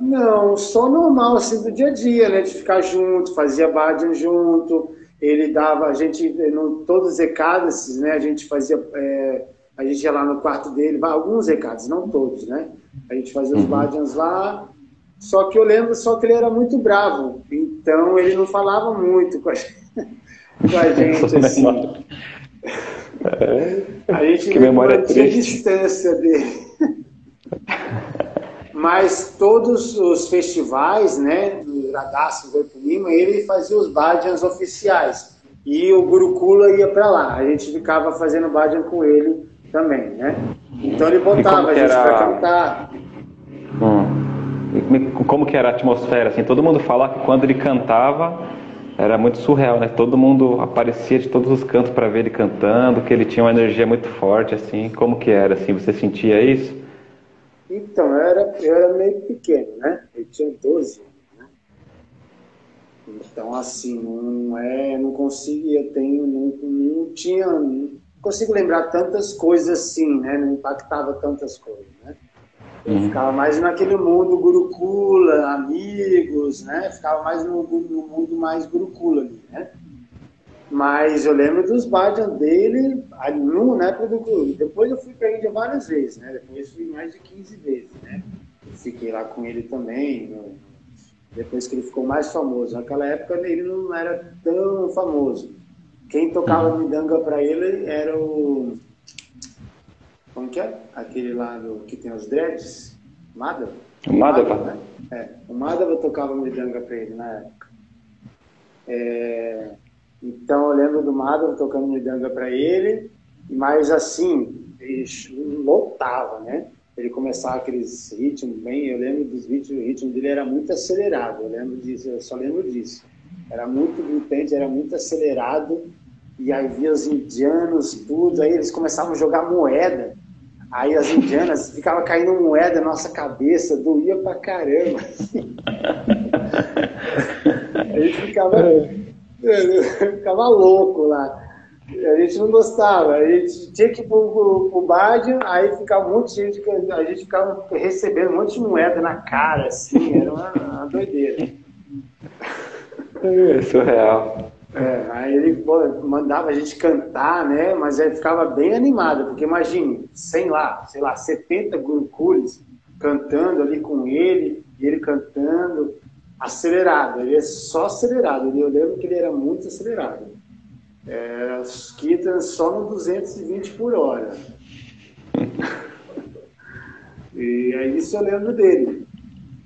Não, só normal, assim, do dia a dia, né? De ficar junto, fazia bhajan junto, ele dava, a gente, no, todos os recados, né? A gente fazia é, a gente ia lá no quarto dele, alguns recados, não todos, né? A gente fazia os uhum. lá, só que eu lembro só que ele era muito bravo, então ele não falava muito com a gente, com a gente assim. A gente que memória tinha distância dele. Mas todos os festivais, né, do Radhassam, do Lima, ele fazia os bhajans oficiais. E o Gurukula ia para lá. A gente ficava fazendo bhajan com ele também, né? Então ele botava a gente era... para cantar. Hum. como que era a atmosfera, assim, todo mundo fala que quando ele cantava era muito surreal, né? Todo mundo aparecia de todos os cantos para ver ele cantando, que ele tinha uma energia muito forte, assim. Como que era, assim? Você sentia isso? Então, eu era, eu era meio pequeno, né? Eu tinha 12 anos, né? Então, assim, não é, não conseguia, tenho, não, não tinha, não consigo lembrar tantas coisas assim, né? Não impactava tantas coisas, né? Eu uhum. ficava mais naquele mundo gurukula, amigos, né? Ficava mais no, no mundo mais gurukula ali, né? Mas eu lembro dos bhajans dele ali no, na época do Guru. Depois eu fui para a Índia várias vezes, né? Depois fui mais de 15 vezes, né? fiquei lá com ele também, no, depois que ele ficou mais famoso. Naquela época ele não era tão famoso. Quem tocava uhum. midanga para ele era o como que é? Aquele lá do, que tem os dreads? Madhava? Madhava. Né? É, o Madhava tocava midanga para ele na época. É, então eu lembro do Madhava tocando midanga para ele, mas assim, ele lotava, né? Ele começava aqueles ritmos bem, eu lembro dos ritmos, o ritmo dele era muito acelerado, eu lembro disso, eu só lembro disso. Era muito gritante, era muito acelerado, e aí via os indianos, tudo, aí eles começavam a jogar moeda, Aí as indianas ficava caindo moeda na nossa cabeça, doía pra caramba. a gente ficava, ficava louco lá. A gente não gostava, a gente tinha que ir pro, pro, pro aí ficava um monte de gente, a gente ficava recebendo um monte de moeda na cara, assim, era uma, uma doideira. É surreal. É, aí ele mandava a gente cantar, né? Mas aí ficava bem animado, porque imagine, sem lá, sei lá, 70 gurukulis cantando ali com ele, e ele cantando acelerado, ele é só acelerado. Eu lembro que ele era muito acelerado. É, os Kitans só no 220 por hora. e é isso eu lembro dele.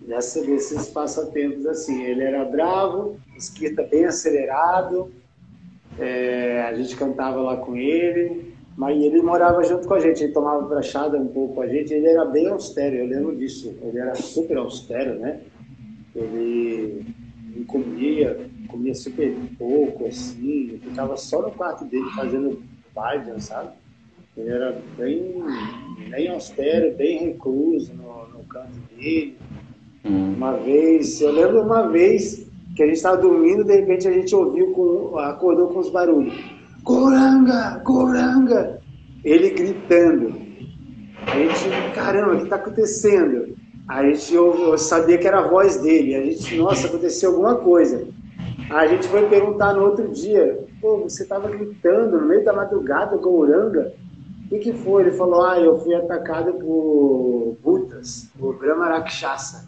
Dessa, desses passatempos assim. Ele era bravo, esquita bem acelerado, é, a gente cantava lá com ele, mas ele morava junto com a gente, ele tomava brachada um pouco com a gente, ele era bem austero, eu lembro disso, ele era super austero, né? Ele, ele comia, comia super pouco, assim, ficava só no quarto dele fazendo bhajan, sabe? Ele era bem, bem austero, bem recluso no, no canto dele. Hum. Uma vez, eu lembro uma vez que a gente estava dormindo, de repente a gente ouviu, com, acordou com os barulhos. Coranga, Coranga! Ele gritando. A gente, caramba, o que está acontecendo? A gente eu, sabia que era a voz dele. A gente, nossa, aconteceu alguma coisa. A gente foi perguntar no outro dia, pô, você estava gritando no meio da madrugada, Gouranga? O que, que foi? Ele falou, ah, eu fui atacado por Butas, por Brahma Rakshasa,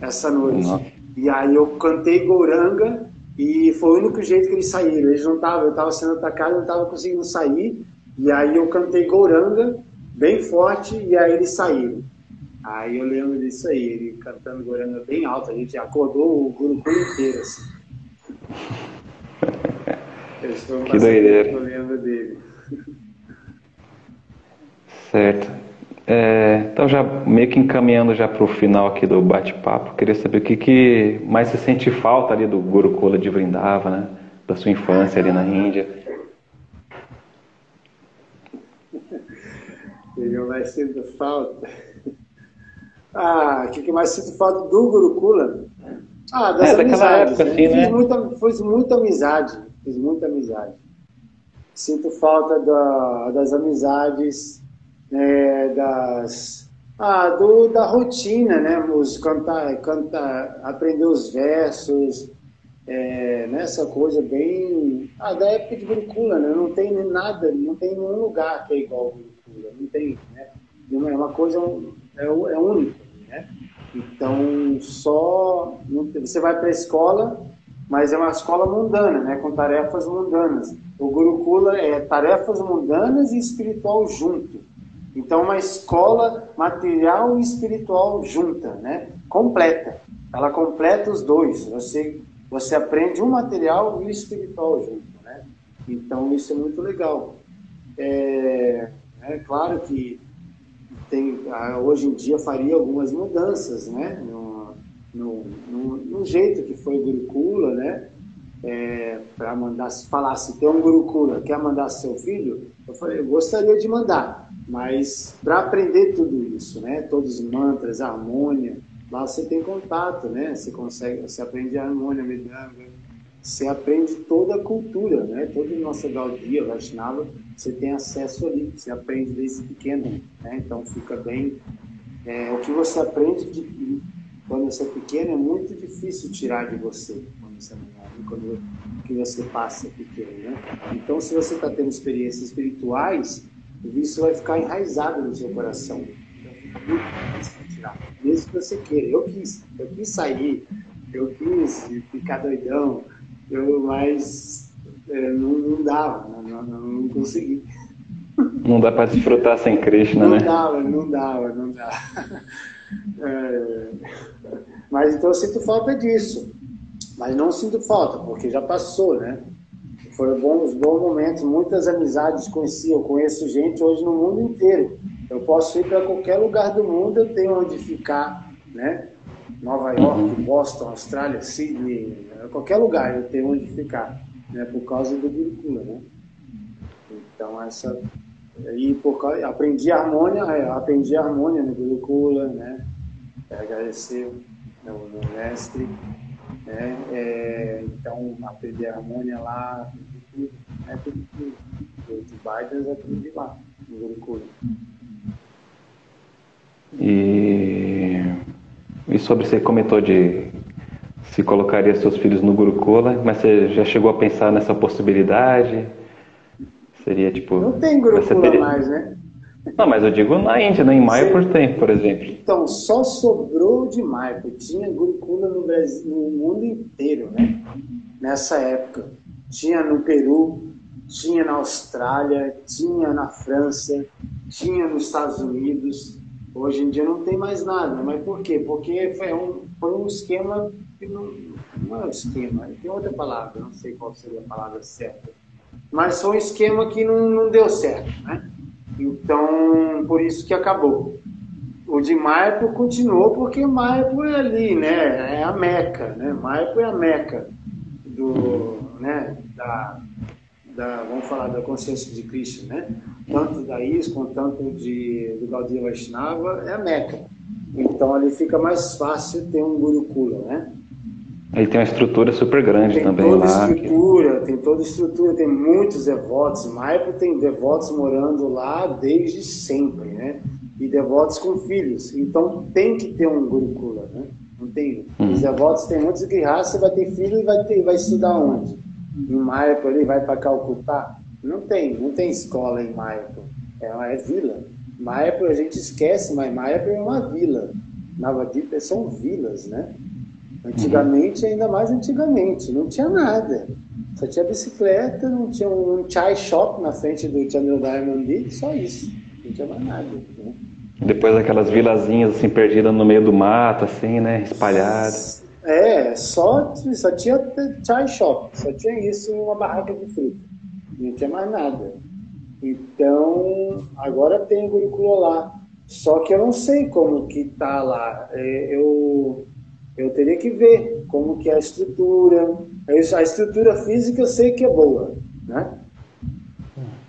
essa noite. E aí eu cantei Gouranga e foi o único jeito que eles saíram. Eles não estavam, eu estava sendo atacado, não estava conseguindo sair. E aí eu cantei Gouranga bem forte e aí eles saíram. Aí eu lembro disso aí, ele cantando Gouranga bem alto, a gente acordou o grupo inteiro assim. que doideira. Eu lembro dele. Certo. É, então, já meio que encaminhando já para o final aqui do bate-papo, queria saber o que, que mais você sente falta ali do Gurukula de Vrindava, né? Da sua infância ali na Índia. O que mais sinto falta? Ah, o que, mais sinto falta do Gurukula? Ah, das é, amizades. Época, né? assim, né? Fiz, muita, fiz muita amizade, fiz muita amizade. Sinto falta da, das amizades é, das, ah, do, da rotina, né? Os cantar, aprender os versos, é, nessa coisa bem ah, da época de Gurukula, né? Não tem nada, não tem nenhum lugar que é igual Gurukula, não tem, né? É uma coisa é, é única, né? Então só você vai para a escola, mas é uma escola mundana, né? Com tarefas mundanas. O Gurukula é tarefas mundanas e espiritual junto. Então, uma escola material e espiritual junta, né? completa. Ela completa os dois. Você, você aprende um material e o espiritual junto. Né? Então, isso é muito legal. É, é claro que tem, hoje em dia faria algumas mudanças né? no, no, no, jeito que foi o Gurukula, né? É, para mandar, se falasse, tem um Gurukula, quer mandar seu filho? Eu falei, eu gostaria de mandar, mas para aprender tudo isso, né? Todos os mantras, a harmônia, lá você tem contato, né? Você consegue, você aprende a harmônia, medanga, você aprende toda a cultura, né? Toda a nossa Gaudia, Vaishnava, você tem acesso ali, você aprende desde pequeno, né? Então fica bem. É, o que você aprende de, quando você é pequeno é muito difícil tirar de você quando você é, quando que você passa pequeno, né? Então, se você está tendo experiências espirituais, o vício vai ficar enraizado no seu coração. Então, tirar, mesmo que você queira. Eu quis, eu quis sair, eu quis ficar doidão, eu, mas é, não, não, dava, não, não, não consegui. Não dá para desfrutar sem Krishna, não né? Não dava, não dava, não dava. É, mas então eu sinto falta disso. Mas não sinto falta, porque já passou, né? Foram bons, bons momentos, muitas amizades conheci, eu conheço gente hoje no mundo inteiro. Eu posso ir para qualquer lugar do mundo, eu tenho onde ficar, né? Nova York. Boston, Austrália, Sydney, qualquer lugar eu tenho onde ficar, né? Por causa do Gurukula, né? Então essa e por causa, aprendi a harmônia, é, aprendi a harmônia no Gurukula, né? Agradecer ao meu mestre, né? É, então aprendi a harmônia lá, tudo, né? tudo, tudo. De lá Gurukula. E, e sobre você comentou de se colocaria seus filhos no Gurukula, mas você já chegou a pensar nessa possibilidade? Seria tipo. Não tem Gurukula teria... mais, né? Não, mas eu digo na Índia, né? em Mayapur tem, por exemplo. Então, só sobrou de Mayapur. Tinha Gurukula no, Brasil, no mundo inteiro, né? Nessa época. Tinha no Peru, tinha na Austrália, tinha na França, tinha nos Estados Unidos. Hoje em dia não tem mais nada. Mas por quê? Porque foi um, foi um esquema que não, não é um esquema, tem outra palavra, não sei qual seria a palavra certa mas foi um esquema que não, não deu certo, né? Então, por isso que acabou. O de Maipo continuou porque Maipo é ali, né? É a Meca, né? Maipo é a Meca do, né? Da, da, vamos falar da consciência de Cristo, né? Tanto da ISKCON, tanto de, do Gaudiya Vaishnava, é a Meca. Então ali fica mais fácil ter um Gurukula, né? Ele tem uma estrutura super grande tem também toda lá. Estrutura, que... Tem toda estrutura, tem muitos devotos. Maipo tem devotos morando lá desde sempre, né? E devotos com filhos. Então tem que ter um Gurukula, né? Não tem. Hum. Os devotos têm muitos guirras, você vai ter filho e vai, ter, vai estudar onde? Em Maipo ele vai para Calcutá? Não tem, não tem escola em Maipo. É, é vila. Maipo a gente esquece, mas Maipo é uma vila. Navadvipa são vilas, né? Antigamente, ainda mais antigamente, não tinha nada. Só tinha bicicleta, não tinha um chai shop na frente do Chandrodaya Mandir, só isso. Não tinha mais nada. Né? Depois aquelas vilazinhas assim perdidas no meio do mato, assim, né? Espalhadas. É, só, só tinha chai shop, só tinha isso uma barraca de fruta. Não tinha mais nada. Então, agora tem Gurukula lá. Só que eu não sei como que tá lá. É, eu eu teria que ver como que é a estrutura. A estrutura física eu sei que é boa, né?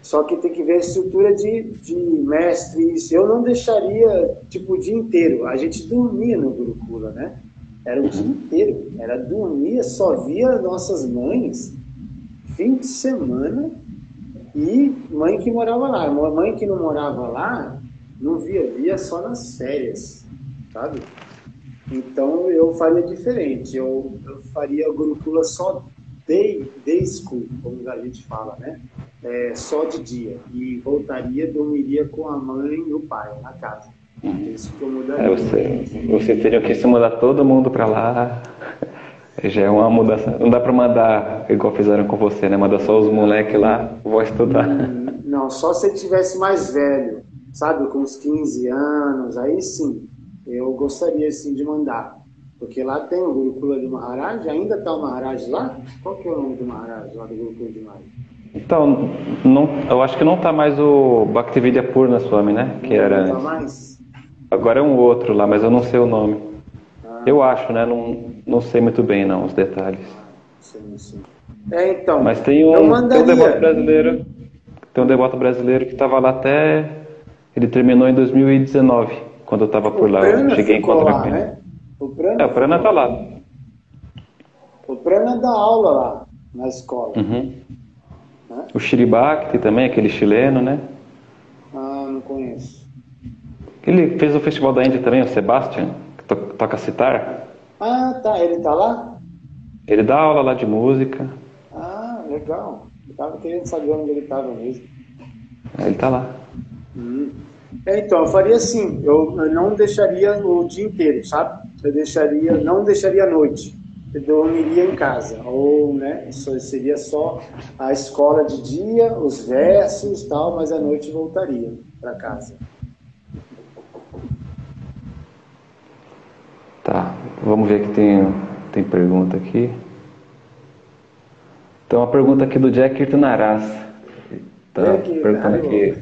Só que tem que ver a estrutura de, de mestres. Eu não deixaria, tipo, o dia inteiro. A gente dormia no Gurukula, né? Era o dia inteiro. Era dormia, só via nossas mães fim de semana e mãe que morava lá. Mãe que não morava lá, não via, via só nas férias, sabe? Então eu faria diferente. Eu, eu faria o Gurukula só day, day school, como a gente fala, né? É, só de dia. E voltaria, dormiria com a mãe e o pai na casa. Isso que eu mudaria. É, você, você teria que se mudar todo mundo para lá. Já é uma mudança. Não dá para mandar igual fizeram com você, né? Mandar só os moleques lá, vou estudar. Não, só se ele tivesse mais velho, sabe? Com uns 15 anos, aí sim eu gostaria sim de mandar. Porque lá tem o Gurukula de Maharaj, ainda está o Maharaj lá? Qual que é o nome do Maharaj lá do Gurukula de Maharaj? Então, não, eu acho que não está mais o Bhaktividya Purna Swami, né? Que não era está mais? Agora é um outro lá, mas eu não sei o nome. Ah, Eu acho, né? Não, não sei muito bem não os detalhes. Sim, sim. É, então. Mas tem um, tem um devoto brasileiro, tem um devoto brasileiro que estava lá até ele terminou em 2019, quando eu estava por lá. Eu cheguei em encontrar com ele. Né? O Prana, é, o Prana tá lá. O Prana dá aula lá na escola. Uhum. Né? O também, aquele chileno, né? Ele fez o Festival da Índia também, o Sebastian, que to toca citar. Ah, tá. Ele tá lá? Ele dá aula lá de música. Ah, legal. Eu tava querendo saber onde ele tava mesmo. É, ele tá lá. Hum. É, então, eu faria assim, eu, eu não deixaria o dia inteiro, sabe? Eu deixaria, não deixaria a noite. Eu dormiria em casa, ou, né, seria só a escola de dia, os versos tal, mas à noite voltaria para casa. Tá, vamos ver que tem, tem pergunta aqui. Então, a pergunta aqui do Jack Irtunaras. Tá perguntando aqui.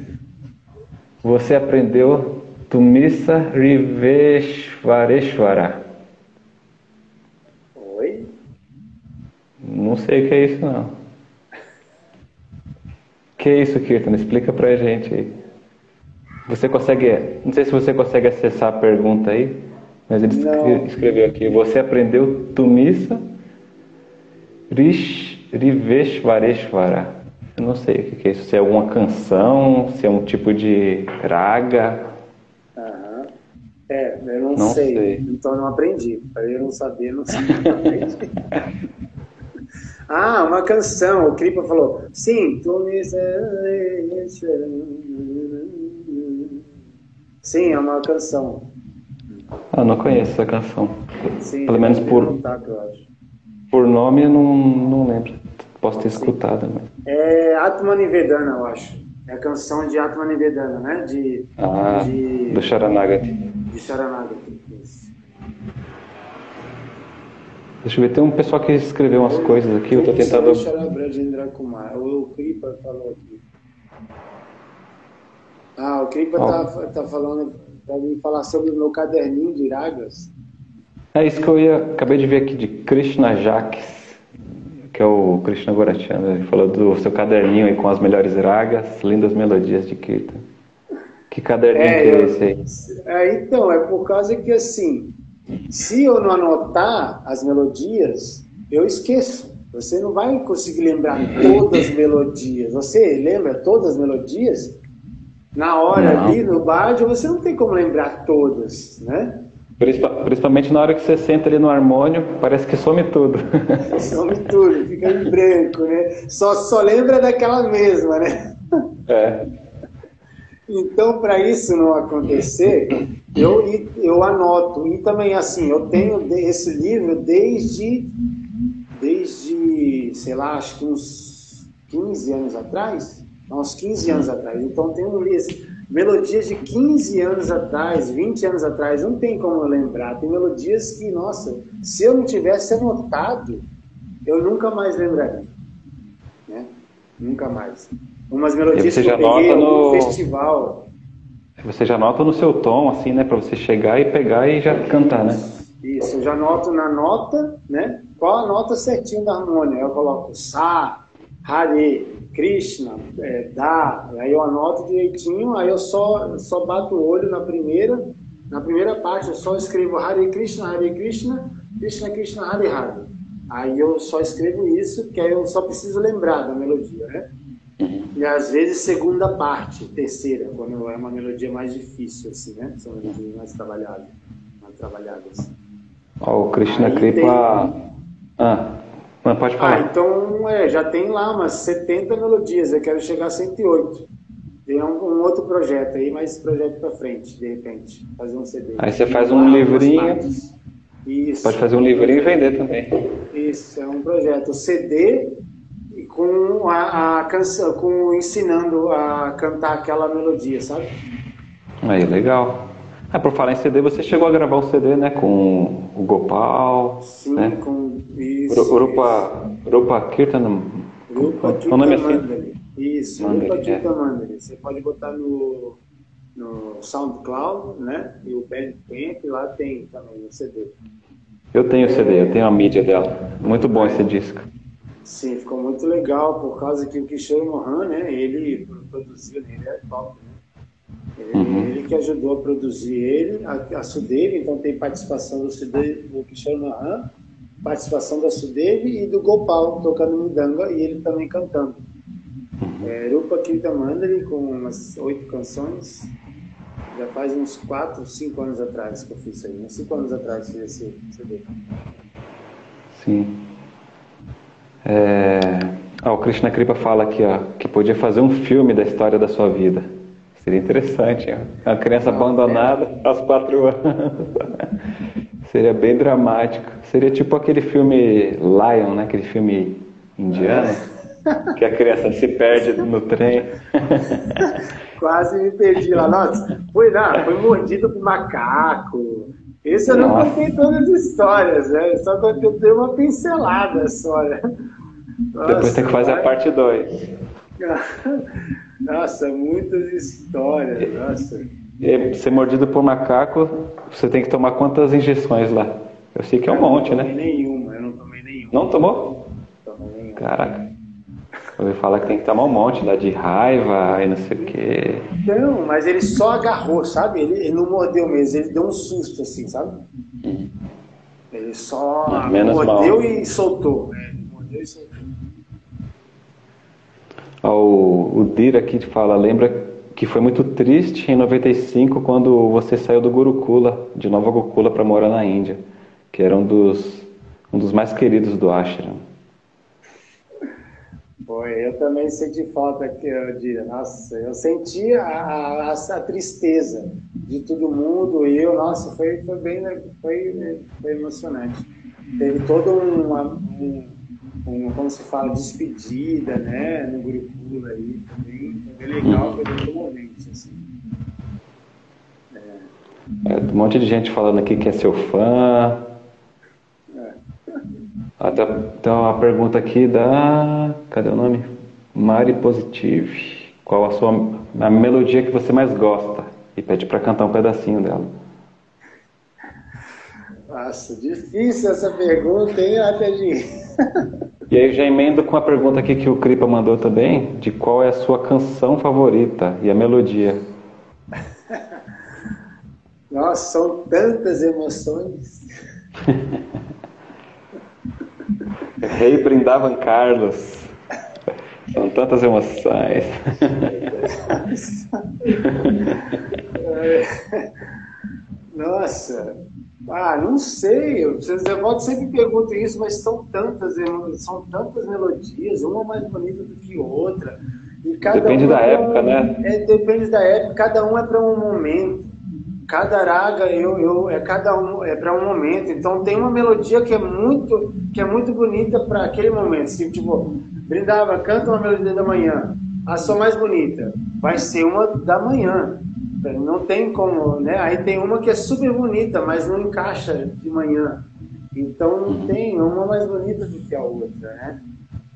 Você aprendeu Tumissa Riveshwareshwara. Oi? Não sei o que é isso, não. O que é isso, Kirtan? Explica pra gente aí. Você consegue. Não sei se você consegue acessar a pergunta aí, mas ele não. escreveu aqui. Você aprendeu Tumissa Riveshwareshwara. Eu não sei o que é isso. Se é alguma canção, se é um tipo de raga. Aham. É, eu não, não sei. sei. Então não aprendi. Para eu não saber, não sei. ah, uma canção. O Kripa falou: Sim, tu me. Sim, é uma canção. Ah, não conheço essa canção. Sim, Pelo menos por, por nome eu não, não lembro. Posso ter escutado, mas... É Atmanivedana, eu acho. É a canção de Atmanivedana, né? De, ah, de, do Sharanagati. De Sharanagati, Deixa eu ver, tem um pessoal que escreveu umas eu, coisas aqui, eu estou tentando... O Kripa falou aqui. Ah, o Kripa está oh. tá falando para mim falar sobre o meu caderninho de ragas. É isso que eu ia... Acabei de ver aqui de Krishna Jacques que é o Krishna Gorachanda. Ele falou do seu caderninho aí com as melhores ragas, lindas melodias de Kirtan. Que caderninho é, que é esse aí? É, então, é por causa que assim, se eu não anotar as melodias, eu esqueço. Você não vai conseguir lembrar todas as melodias. Você lembra todas as melodias? Na hora não. ali no bádio, você não tem como lembrar todas, né? Principalmente na hora que você senta ali no harmônio, parece que some tudo. Some tudo, fica em branco, né? Só, só lembra daquela mesma, né? É. Então, para isso não acontecer, eu, eu anoto. E também, assim, eu tenho esse livro desde, desde, sei lá, acho que uns 15 anos atrás. Uns 15 anos atrás. Então, tem um melodias de 15 anos atrás, 20 anos atrás, não tem como eu lembrar. Tem melodias que, nossa, se eu não tivesse anotado, eu nunca mais lembraria. Né? Nunca mais. Umas melodias que eu peguei no festival. Você já nota no seu tom, assim, né? Para você chegar e pegar e já cantar, né? Isso, eu já noto na nota, né? Qual a nota certinha da harmonia? Eu coloco Sá, Hare, Krishna, é, dá, aí eu anoto direitinho, aí eu só, só bato o olho na primeira, na primeira parte eu só escrevo Hare Krishna, Hare Krishna, Krishna Krishna, Hare Hare. Aí eu só escrevo isso, que aí eu só preciso lembrar da melodia, né? Uhum. E às vezes segunda parte, terceira, quando é uma melodia mais difícil, assim, né? São melodias mais trabalhadas. Mais trabalhadas. Oh, o Krishna Kripa... Tem... Ah, mas pode falar. Ah, então é, já tem lá umas 70 melodias, eu quero chegar a 108. Tem um, um outro projeto aí, mas esse projeto para frente, de repente, fazer um CD. Aí você faz um livrinho. Isso. Pode fazer um livrinho e vender também. Isso, é um projeto CD com a, a canção, com ensinando a cantar aquela melodia, sabe? Aí, legal. Ah, por falar em CD, você chegou a gravar um CD, né, com o Gopal, Sim, né? com isso. Urupa, Urupa Kirtan, Urupa Kirtan assim? Mandali. Isso, Mandali, Urupa Kirtan é. Mandali. Você pode botar no, no SoundCloud, né, e o Bandcamp, lá tem também o CD. Eu tenho o CD, eu tenho a mídia dela. Muito bom esse disco. Sim, ficou muito legal, por causa que o Kishore Mohan, né, ele produziu, ele é top, né? Ele, uhum. ele, que ajudou a produzir ele, a, a Sudev, então tem participação do, Sudev, do Kishore Mohan, participação da Sudev e do Gopal tocando Mudanga e ele também cantando. Uhum. É, Rupa Kirtamandali com umas oito canções, já faz uns quatro, cinco anos atrás que eu fiz isso aí, uns cinco anos atrás fiz esse CD. Sim. É... Ah, o Krishna Kripa fala aqui ó, que podia fazer um filme da história da sua vida. Seria interessante. Uma criança Não, abandonada é. aos quatro anos. Seria bem dramático. Seria tipo aquele filme Lion, né? Aquele filme indiano. Que a criança se perde no trem. Quase me perdi lá. Nossa, foi, não, foi mordido por macaco. Esse eu não Nossa. contei todas as histórias, né? Só contei uma pincelada só, né? Nossa, Depois tem que fazer a parte 2. Nossa, muitas histórias, nossa. E ser mordido por macaco, você tem que tomar quantas injeções lá? Eu sei que é um monte, né? Não tomei nenhuma, eu não tomei nenhuma. Não tomou? Tomei nenhuma. Caraca. Eu ouvi falar que tem que tomar um monte lá de raiva e não sei o quê. Não, mas ele só agarrou, sabe? Ele, ele não mordeu mesmo, ele deu um susto assim, sabe? Uhum. Ele só Menos mordeu mal. e soltou. Né? Ele mordeu e soltou. O, o Dira aqui fala, lembra que foi muito triste em 95 quando você saiu do Gurukula, de Nova Gokula, para morar na Índia, que era um dos, um dos mais queridos do ashram. Foi, eu também senti falta de, nossa, eu senti a, a, a, tristeza de todo mundo e eu, nossa, foi, foi bem, foi, foi emocionante. Teve todo um com, como se fala, despedida, né, no Gurukula aí, também, foi bem legal, foi bem comovente, assim. É. é, um monte de gente falando aqui que é seu fã. É. Até, tem uma pergunta aqui da. Cadê o nome? Mari Positive. Qual a sua a melodia que você mais gosta? E pede para cantar um pedacinho dela. Nossa, difícil essa pergunta, hein, Atedinho? E aí já emendo com a pergunta aqui que o Kripa mandou também, de qual é a sua canção favorita e a melodia. Nossa, são tantas emoções. Rei Brindavan Carlos. São tantas emoções. Nossa, ah, não sei. Vocês devotos sempre perguntam isso, mas são tantas, são tantas melodias, uma mais bonita do que outra. E cada depende da é época, né? É, depende da época. Cada um é para um momento. Cada raga eu, eu é cada um é para um momento. Então tem uma melodia que é muito que é muito bonita para aquele momento. Assim, tipo, brindava, canta uma melodia da manhã. A sua mais bonita vai ser uma da manhã. Não tem como, né? Aí tem uma que é super bonita, mas não encaixa de manhã. Então não uhum. tem uma mais bonita do que a outra, né?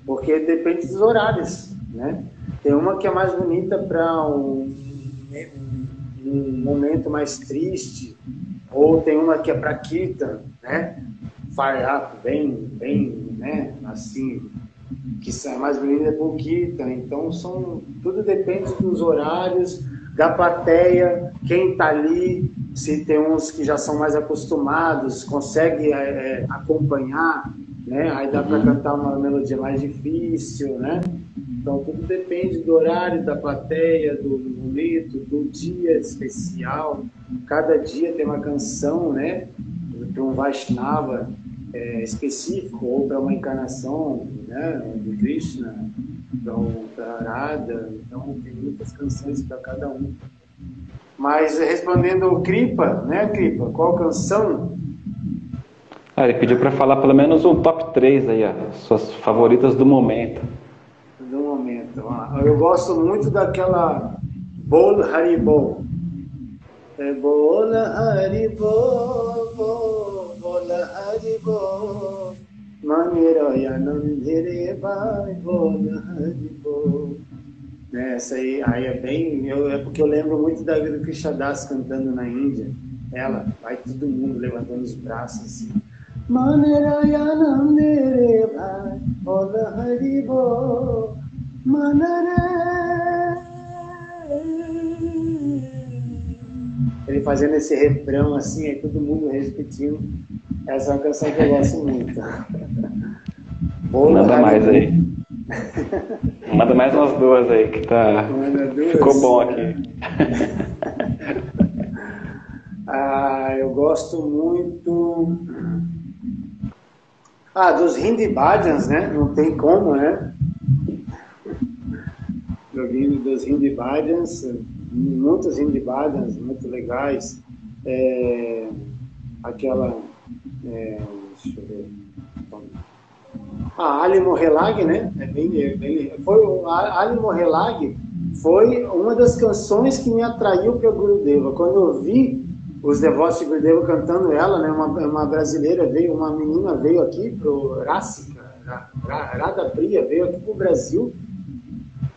Porque depende dos horários, né? Tem uma que é mais bonita para um, um, momento mais triste, ou tem uma que é para Kirtan, né? Fire up, bem, bem, né? Assim, que é mais bonita para o Kirtan. Então são, tudo depende dos horários da plateia, quem está ali, se tem uns que já são mais acostumados, consegue é, é acompanhar, né? Aí dá para uhum. cantar uma melodia mais difícil, né? Então tudo depende do horário, da plateia, do momento, do dia especial. Cada dia tem uma canção, né? Para um Vaishnava é, específico ou para uma encarnação, né? Do Krishna então, da Arada, então tem muitas canções para cada um. Mas respondendo o Kripa, né, Kripa, qual canção? Ah, ele pediu para falar pelo menos um top 3 aí, ó, suas favoritas do momento. Do momento. Ah, eu gosto muito daquela Bol Haribol. É Bol Haribol, Bol Haribol. Maneira nandere vai né, Essa aí, aí é bem. Eu, é porque eu lembro muito da vida do Krishnadas cantando na Índia. Ela, vai todo mundo levantando os braços assim. Ele fazendo esse refrão assim, aí todo mundo repetindo. Essa é uma canção que eu gosto muito. Manda mais aí. Manda mais umas duas aí que tá. Ficou bom aqui. ah, eu gosto muito. Ah, dos Hindi Bhajans, né? Não tem como, né? Joguinho dos Hindi Bhajans, muitos Hindi Bhajans muito legais. É, aquela. É, deixa eu ver a Ali Mohelag, né? É bem, é bem, foi, a Ali Mohelag foi uma das canções que me atraiu para Gurudeva. Quando eu vi os devotos de Gurudeva cantando ela, né? Uma, uma brasileira veio, uma menina veio aqui pro Rássica, Radha Priya veio aqui pro Brasil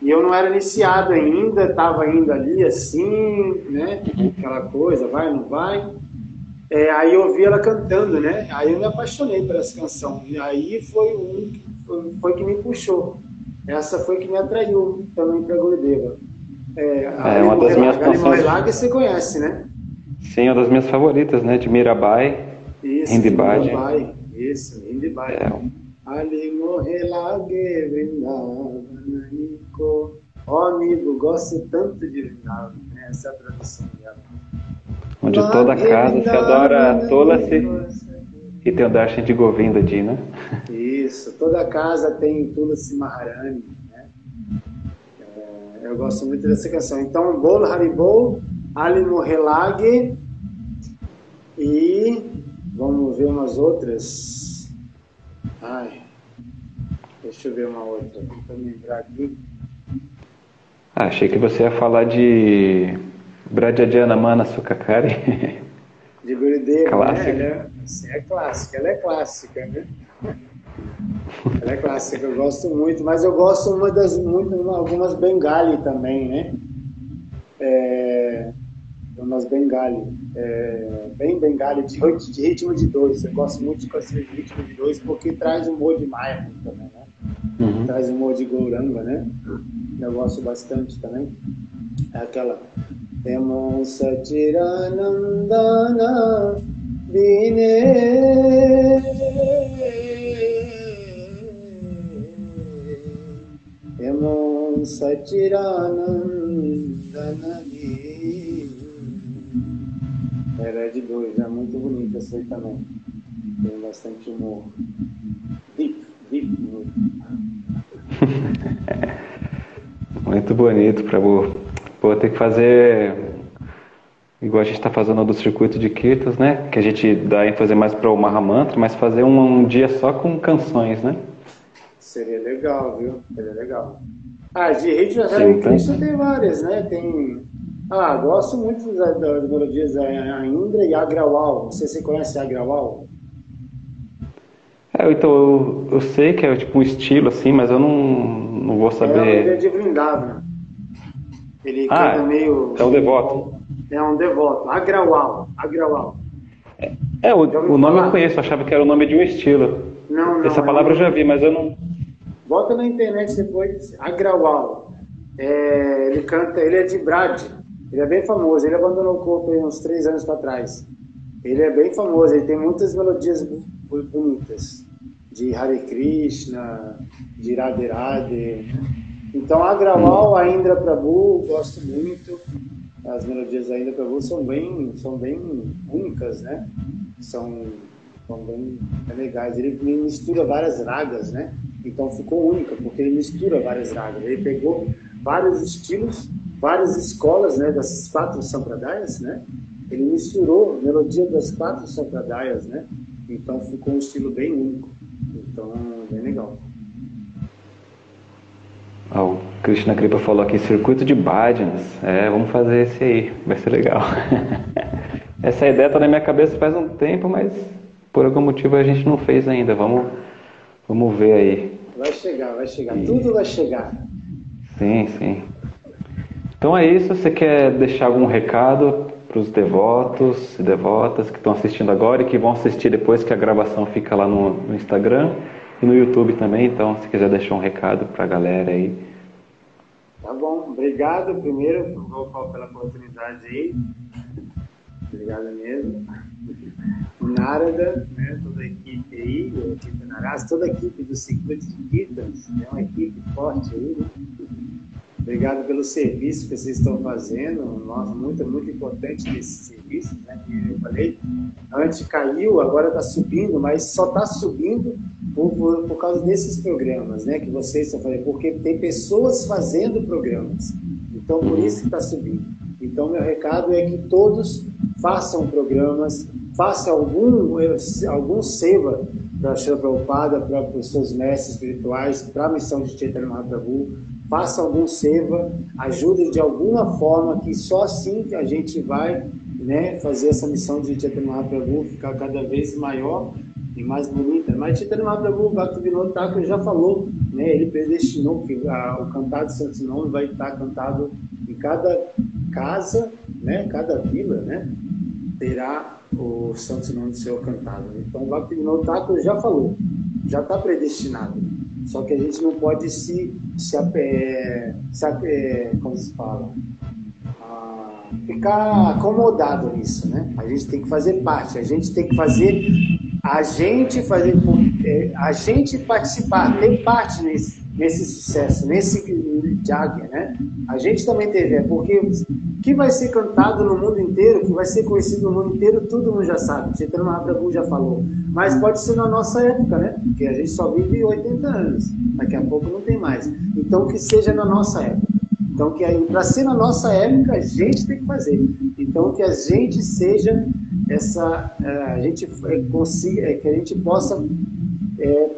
e eu não era iniciado ainda, estava indo ali assim, né? Aquela coisa, vai, não vai. É, aí eu ouvi ela cantando, né? Aí eu me apaixonei por essa canção. E aí foi um foi, foi que me puxou. Essa foi que me atraiu também para Gurudeva. É, é uma das minhas canções. Laga você conhece, né? Sim, uma das minhas favoritas, né? De Mirabai. Isso, Hindibad. Mirabai. Isso, Hindibad. É. Ali Mohelage Vrindavaniko. Ó, amigo, gosto tanto de Vrindavan. Né? Essa é a tradução dela onde toda casa se adora Tulasi e tem o Darshan de Govinda Ji, né? Isso, toda casa tem Tulasi Maharani, né? É, eu gosto muito dessa canção. Então, Bol Haribol, Ali Mohelag e vamos ver umas outras. Ai, deixa eu ver uma outra, para lembrar aqui. Ah, achei que você ia falar de Brajajana Mana Sukakari. De Gurudeva, clássica. né? Ela é, é clássica, ela é clássica, né? Ela é clássica, eu gosto muito, mas eu gosto uma das muito, algumas Bengali também, né? É, umas Bengali, é, bem Bengali, de, de, ritmo de dois. Eu gosto muito de de ritmo de dois porque traz humor de Maya também, né? Uhum. Traz humor de Gouranga, né? Eu gosto bastante também. É aquela Emo Sachiranandana Bine Emo Sachiranandana Era de dois, é muito bonita essa aí também. Tem bastante humor. Muito bonito, Prabhu. Vou ter que fazer igual a gente está fazendo do circuito de Kirtas, né? Que a gente dá ênfase mais para o Mahamantra, mas fazer um, um, dia só com canções, né? Seria legal, viu? Seria legal. Ah, de Rita Hare Krishna tem várias, né? Tem. Ah, gosto muito das, das melodias da Indra e Agrawal. Não sei se você conhece Agrawal. É, então eu, eu sei que é tipo um estilo assim, mas eu não, não vou saber. É, é de Vrindavan. Ele ah, canta meio. É um devoto. É um devoto. Agrawal. Agrawal. É, é o, o nome falar? eu conheço, achava que era o nome de um estilo. Não, não. Essa palavra é... eu já vi, mas eu não. Bota na internet depois. Agrawal. É, ele canta, ele é de Brad. Ele é bem famoso. Ele abandonou o corpo uns três anos para trás. Ele é bem famoso. Ele tem muitas melodias bonitas. De Hare Krishna, de Radhe Radhe. Então, a Grawal, a Indra Prabhu, gosto muito. As melodias da Indra Prabhu são bem, são bem únicas, né? São, são bem legais. Ele mistura várias ragas, né? Então ficou única, porque ele mistura várias ragas. Ele pegou vários estilos, várias escolas, né? Das quatro sampradayas, né? Ele misturou melodia das quatro sampradayas, né? Então ficou um estilo bem único. Então, bem legal. Ah, o Krishna Kripa falou aqui, circuito de bhajans. É, vamos fazer esse aí, vai ser legal. Essa ideia está na minha cabeça faz um tempo, mas por algum motivo a gente não fez ainda. Vamos, vamos ver aí. Vai chegar, vai chegar. E... Tudo vai chegar. Sim, sim. Então é isso. Você quer deixar algum recado para os devotos e devotas que estão assistindo agora e que vão assistir depois que a gravação fica lá no, no Instagram e no YouTube também. Então, se quiser deixar um recado para a galera aí. Tá bom, obrigado primeiro pela oportunidade aí. Obrigado mesmo. Narada, né, toda a equipe aí, a equipe Naras, toda a equipe do Circuito de Kitans, é uma equipe forte aí, né? Obrigado pelo serviço que vocês estão fazendo. Nossa, muito, muito importante esse serviço, né? eu falei, antes caiu, agora está subindo, mas só está subindo por, por, por, causa desses programas, né? Que vocês estão fazendo, porque tem pessoas fazendo programas. Então, por isso que está subindo. Então, meu recado é que todos façam programas, façam algum, algum seva para a Prabhupada, para os seus mestres espirituais, para a missão de Chaitanya Mahaprabhu, faça algum seva, ajude de alguma forma, que só assim que a gente vai né, fazer essa missão de Chaitanya Mahaprabhu ficar cada vez maior e mais bonita. Mas Chaitanya Mahaprabhu, o Bhaktivinoda Thakur já falou, né, ele predestinou que a, o cantado Santo Nome vai estar cantado em cada casa, né, cada vila, né, terá o Santo Nome do Senhor cantado. Então o Bhaktivinoda Thakur já falou, já está predestinado. Só que a gente não pode se, se, é, se é, como se fala, ah, ficar acomodado nisso, né? A gente tem que fazer parte, a gente tem que fazer, a gente fazer, é, a gente participar, ter parte nesse, nesse sucesso, nesse Jagya, né? A gente também teve, é porque o que vai ser cantado no mundo inteiro, que vai ser conhecido no mundo inteiro, todo mundo já sabe. Chaitanya Mahaprabhu já falou. Mas pode ser na nossa época, né? Porque a gente só vive 80 anos. Daqui a pouco não tem mais. Então que seja na nossa época. Então que para ser na nossa época a gente tem que fazer. Então que a gente seja essa, eh, a gente eh, consiga, eh, que a gente possa é,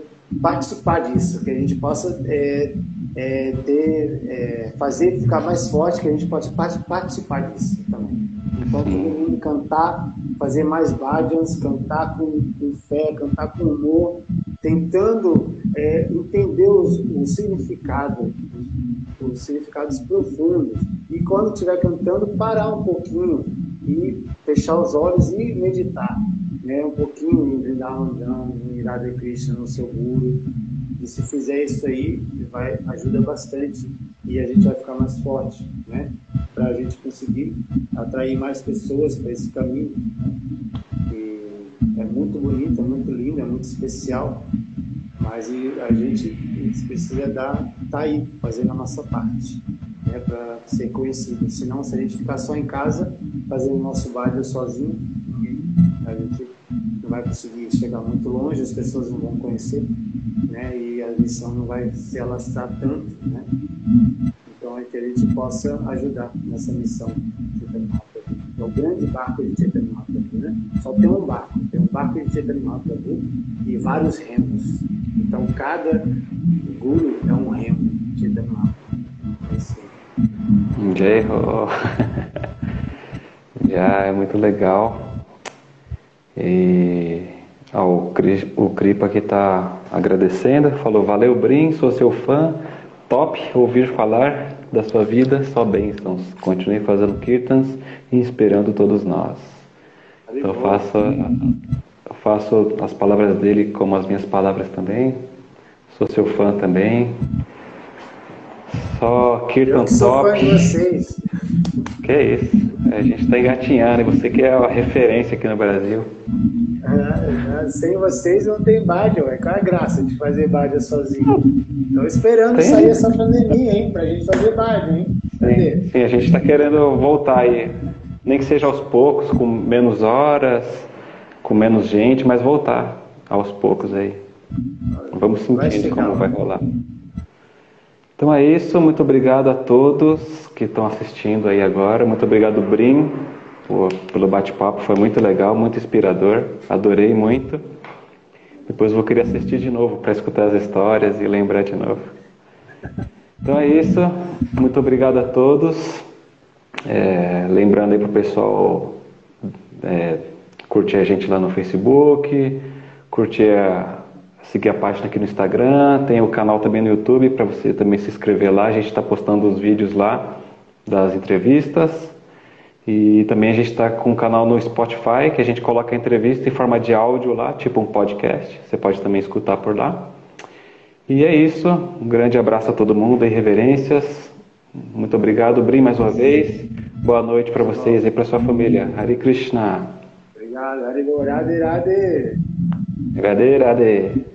participar disso, que a gente possa é, é, ter, é, fazer ficar mais forte, que a gente pode participar disso também. Então, todo mundo cantar, fazer mais bhajans, cantar com, com, fé, cantar com humor, tentando é, entender os, o significado, os, os significados profundos. E quando estiver cantando, parar um pouquinho e fechar os olhos e meditar. Né, um pouquinho em Vrindavan, em Radha Krishna, no seu guru, e se fizer isso aí, vai ajuda bastante e a gente vai ficar mais forte, né? Para a gente conseguir atrair mais pessoas para esse caminho. E é muito bonito, é muito lindo, é muito especial, mas a gente precisa dar, tá aí, fazendo a nossa parte, né? Para ser conhecido. Senão, se a gente ficar só em casa, fazendo nosso baile sozinho, a gente vai conseguir chegar muito longe, as pessoas não vão conhecer, né? E a missão não vai se alastrar tanto, né? Então é que a gente possa ajudar nessa missão de É o grande barco de Chaitanya Mahaprabhu, né? Só tem um barco, tem um barco de Chaitanya Mahaprabhu e vários remos. Então cada guru é um remo de Chaitanya Mahaprabhu. Jai Ho! Já é muito legal. E ah, o, o Kripa que está agradecendo, falou: Valeu, Brim, sou seu fã, top ouvir falar da sua vida, só bênçãos. Continue fazendo kirtans e inspirando todos nós. Então, eu faço as palavras dele como as minhas palavras também. Sou seu fã também. Só Kirtan top. De vocês. Que é isso. A gente está engatinhando você que é a referência aqui no Brasil. Ah, sem vocês não tem Bádio, é qual a graça de fazer Bádio sozinho? Estou esperando sair essa pandemia, hein, pra gente fazer Bádio, hein? Sim, sim, a gente está querendo voltar aí, nem que seja aos poucos, com menos horas, com menos gente, mas voltar aos poucos aí. Vamos sentir como vai rolar. Então é isso, muito obrigado a todos que estão assistindo aí agora. Muito obrigado, Brim, pelo bate-papo, foi muito legal, muito inspirador, adorei muito. Depois vou querer assistir de novo para escutar as histórias e lembrar de novo. Então é isso, muito obrigado a todos. É, lembrando aí para o pessoal é, curtir a gente lá no Facebook, curtir a, seguir a página aqui no Instagram, tem o canal também no YouTube para você também se inscrever lá. A gente está postando os vídeos lá das entrevistas. E também a gente está com um canal no Spotify que a gente coloca a entrevista em forma de áudio lá, tipo um podcast. Você pode também escutar por lá. E é isso. Um grande abraço a todo mundo e reverências. Muito obrigado, Bri, mais uma vez. Boa noite para vocês e para sua família. Hare Krishna. Obrigado. Hare Radhe Radhe. Radhe Radhe.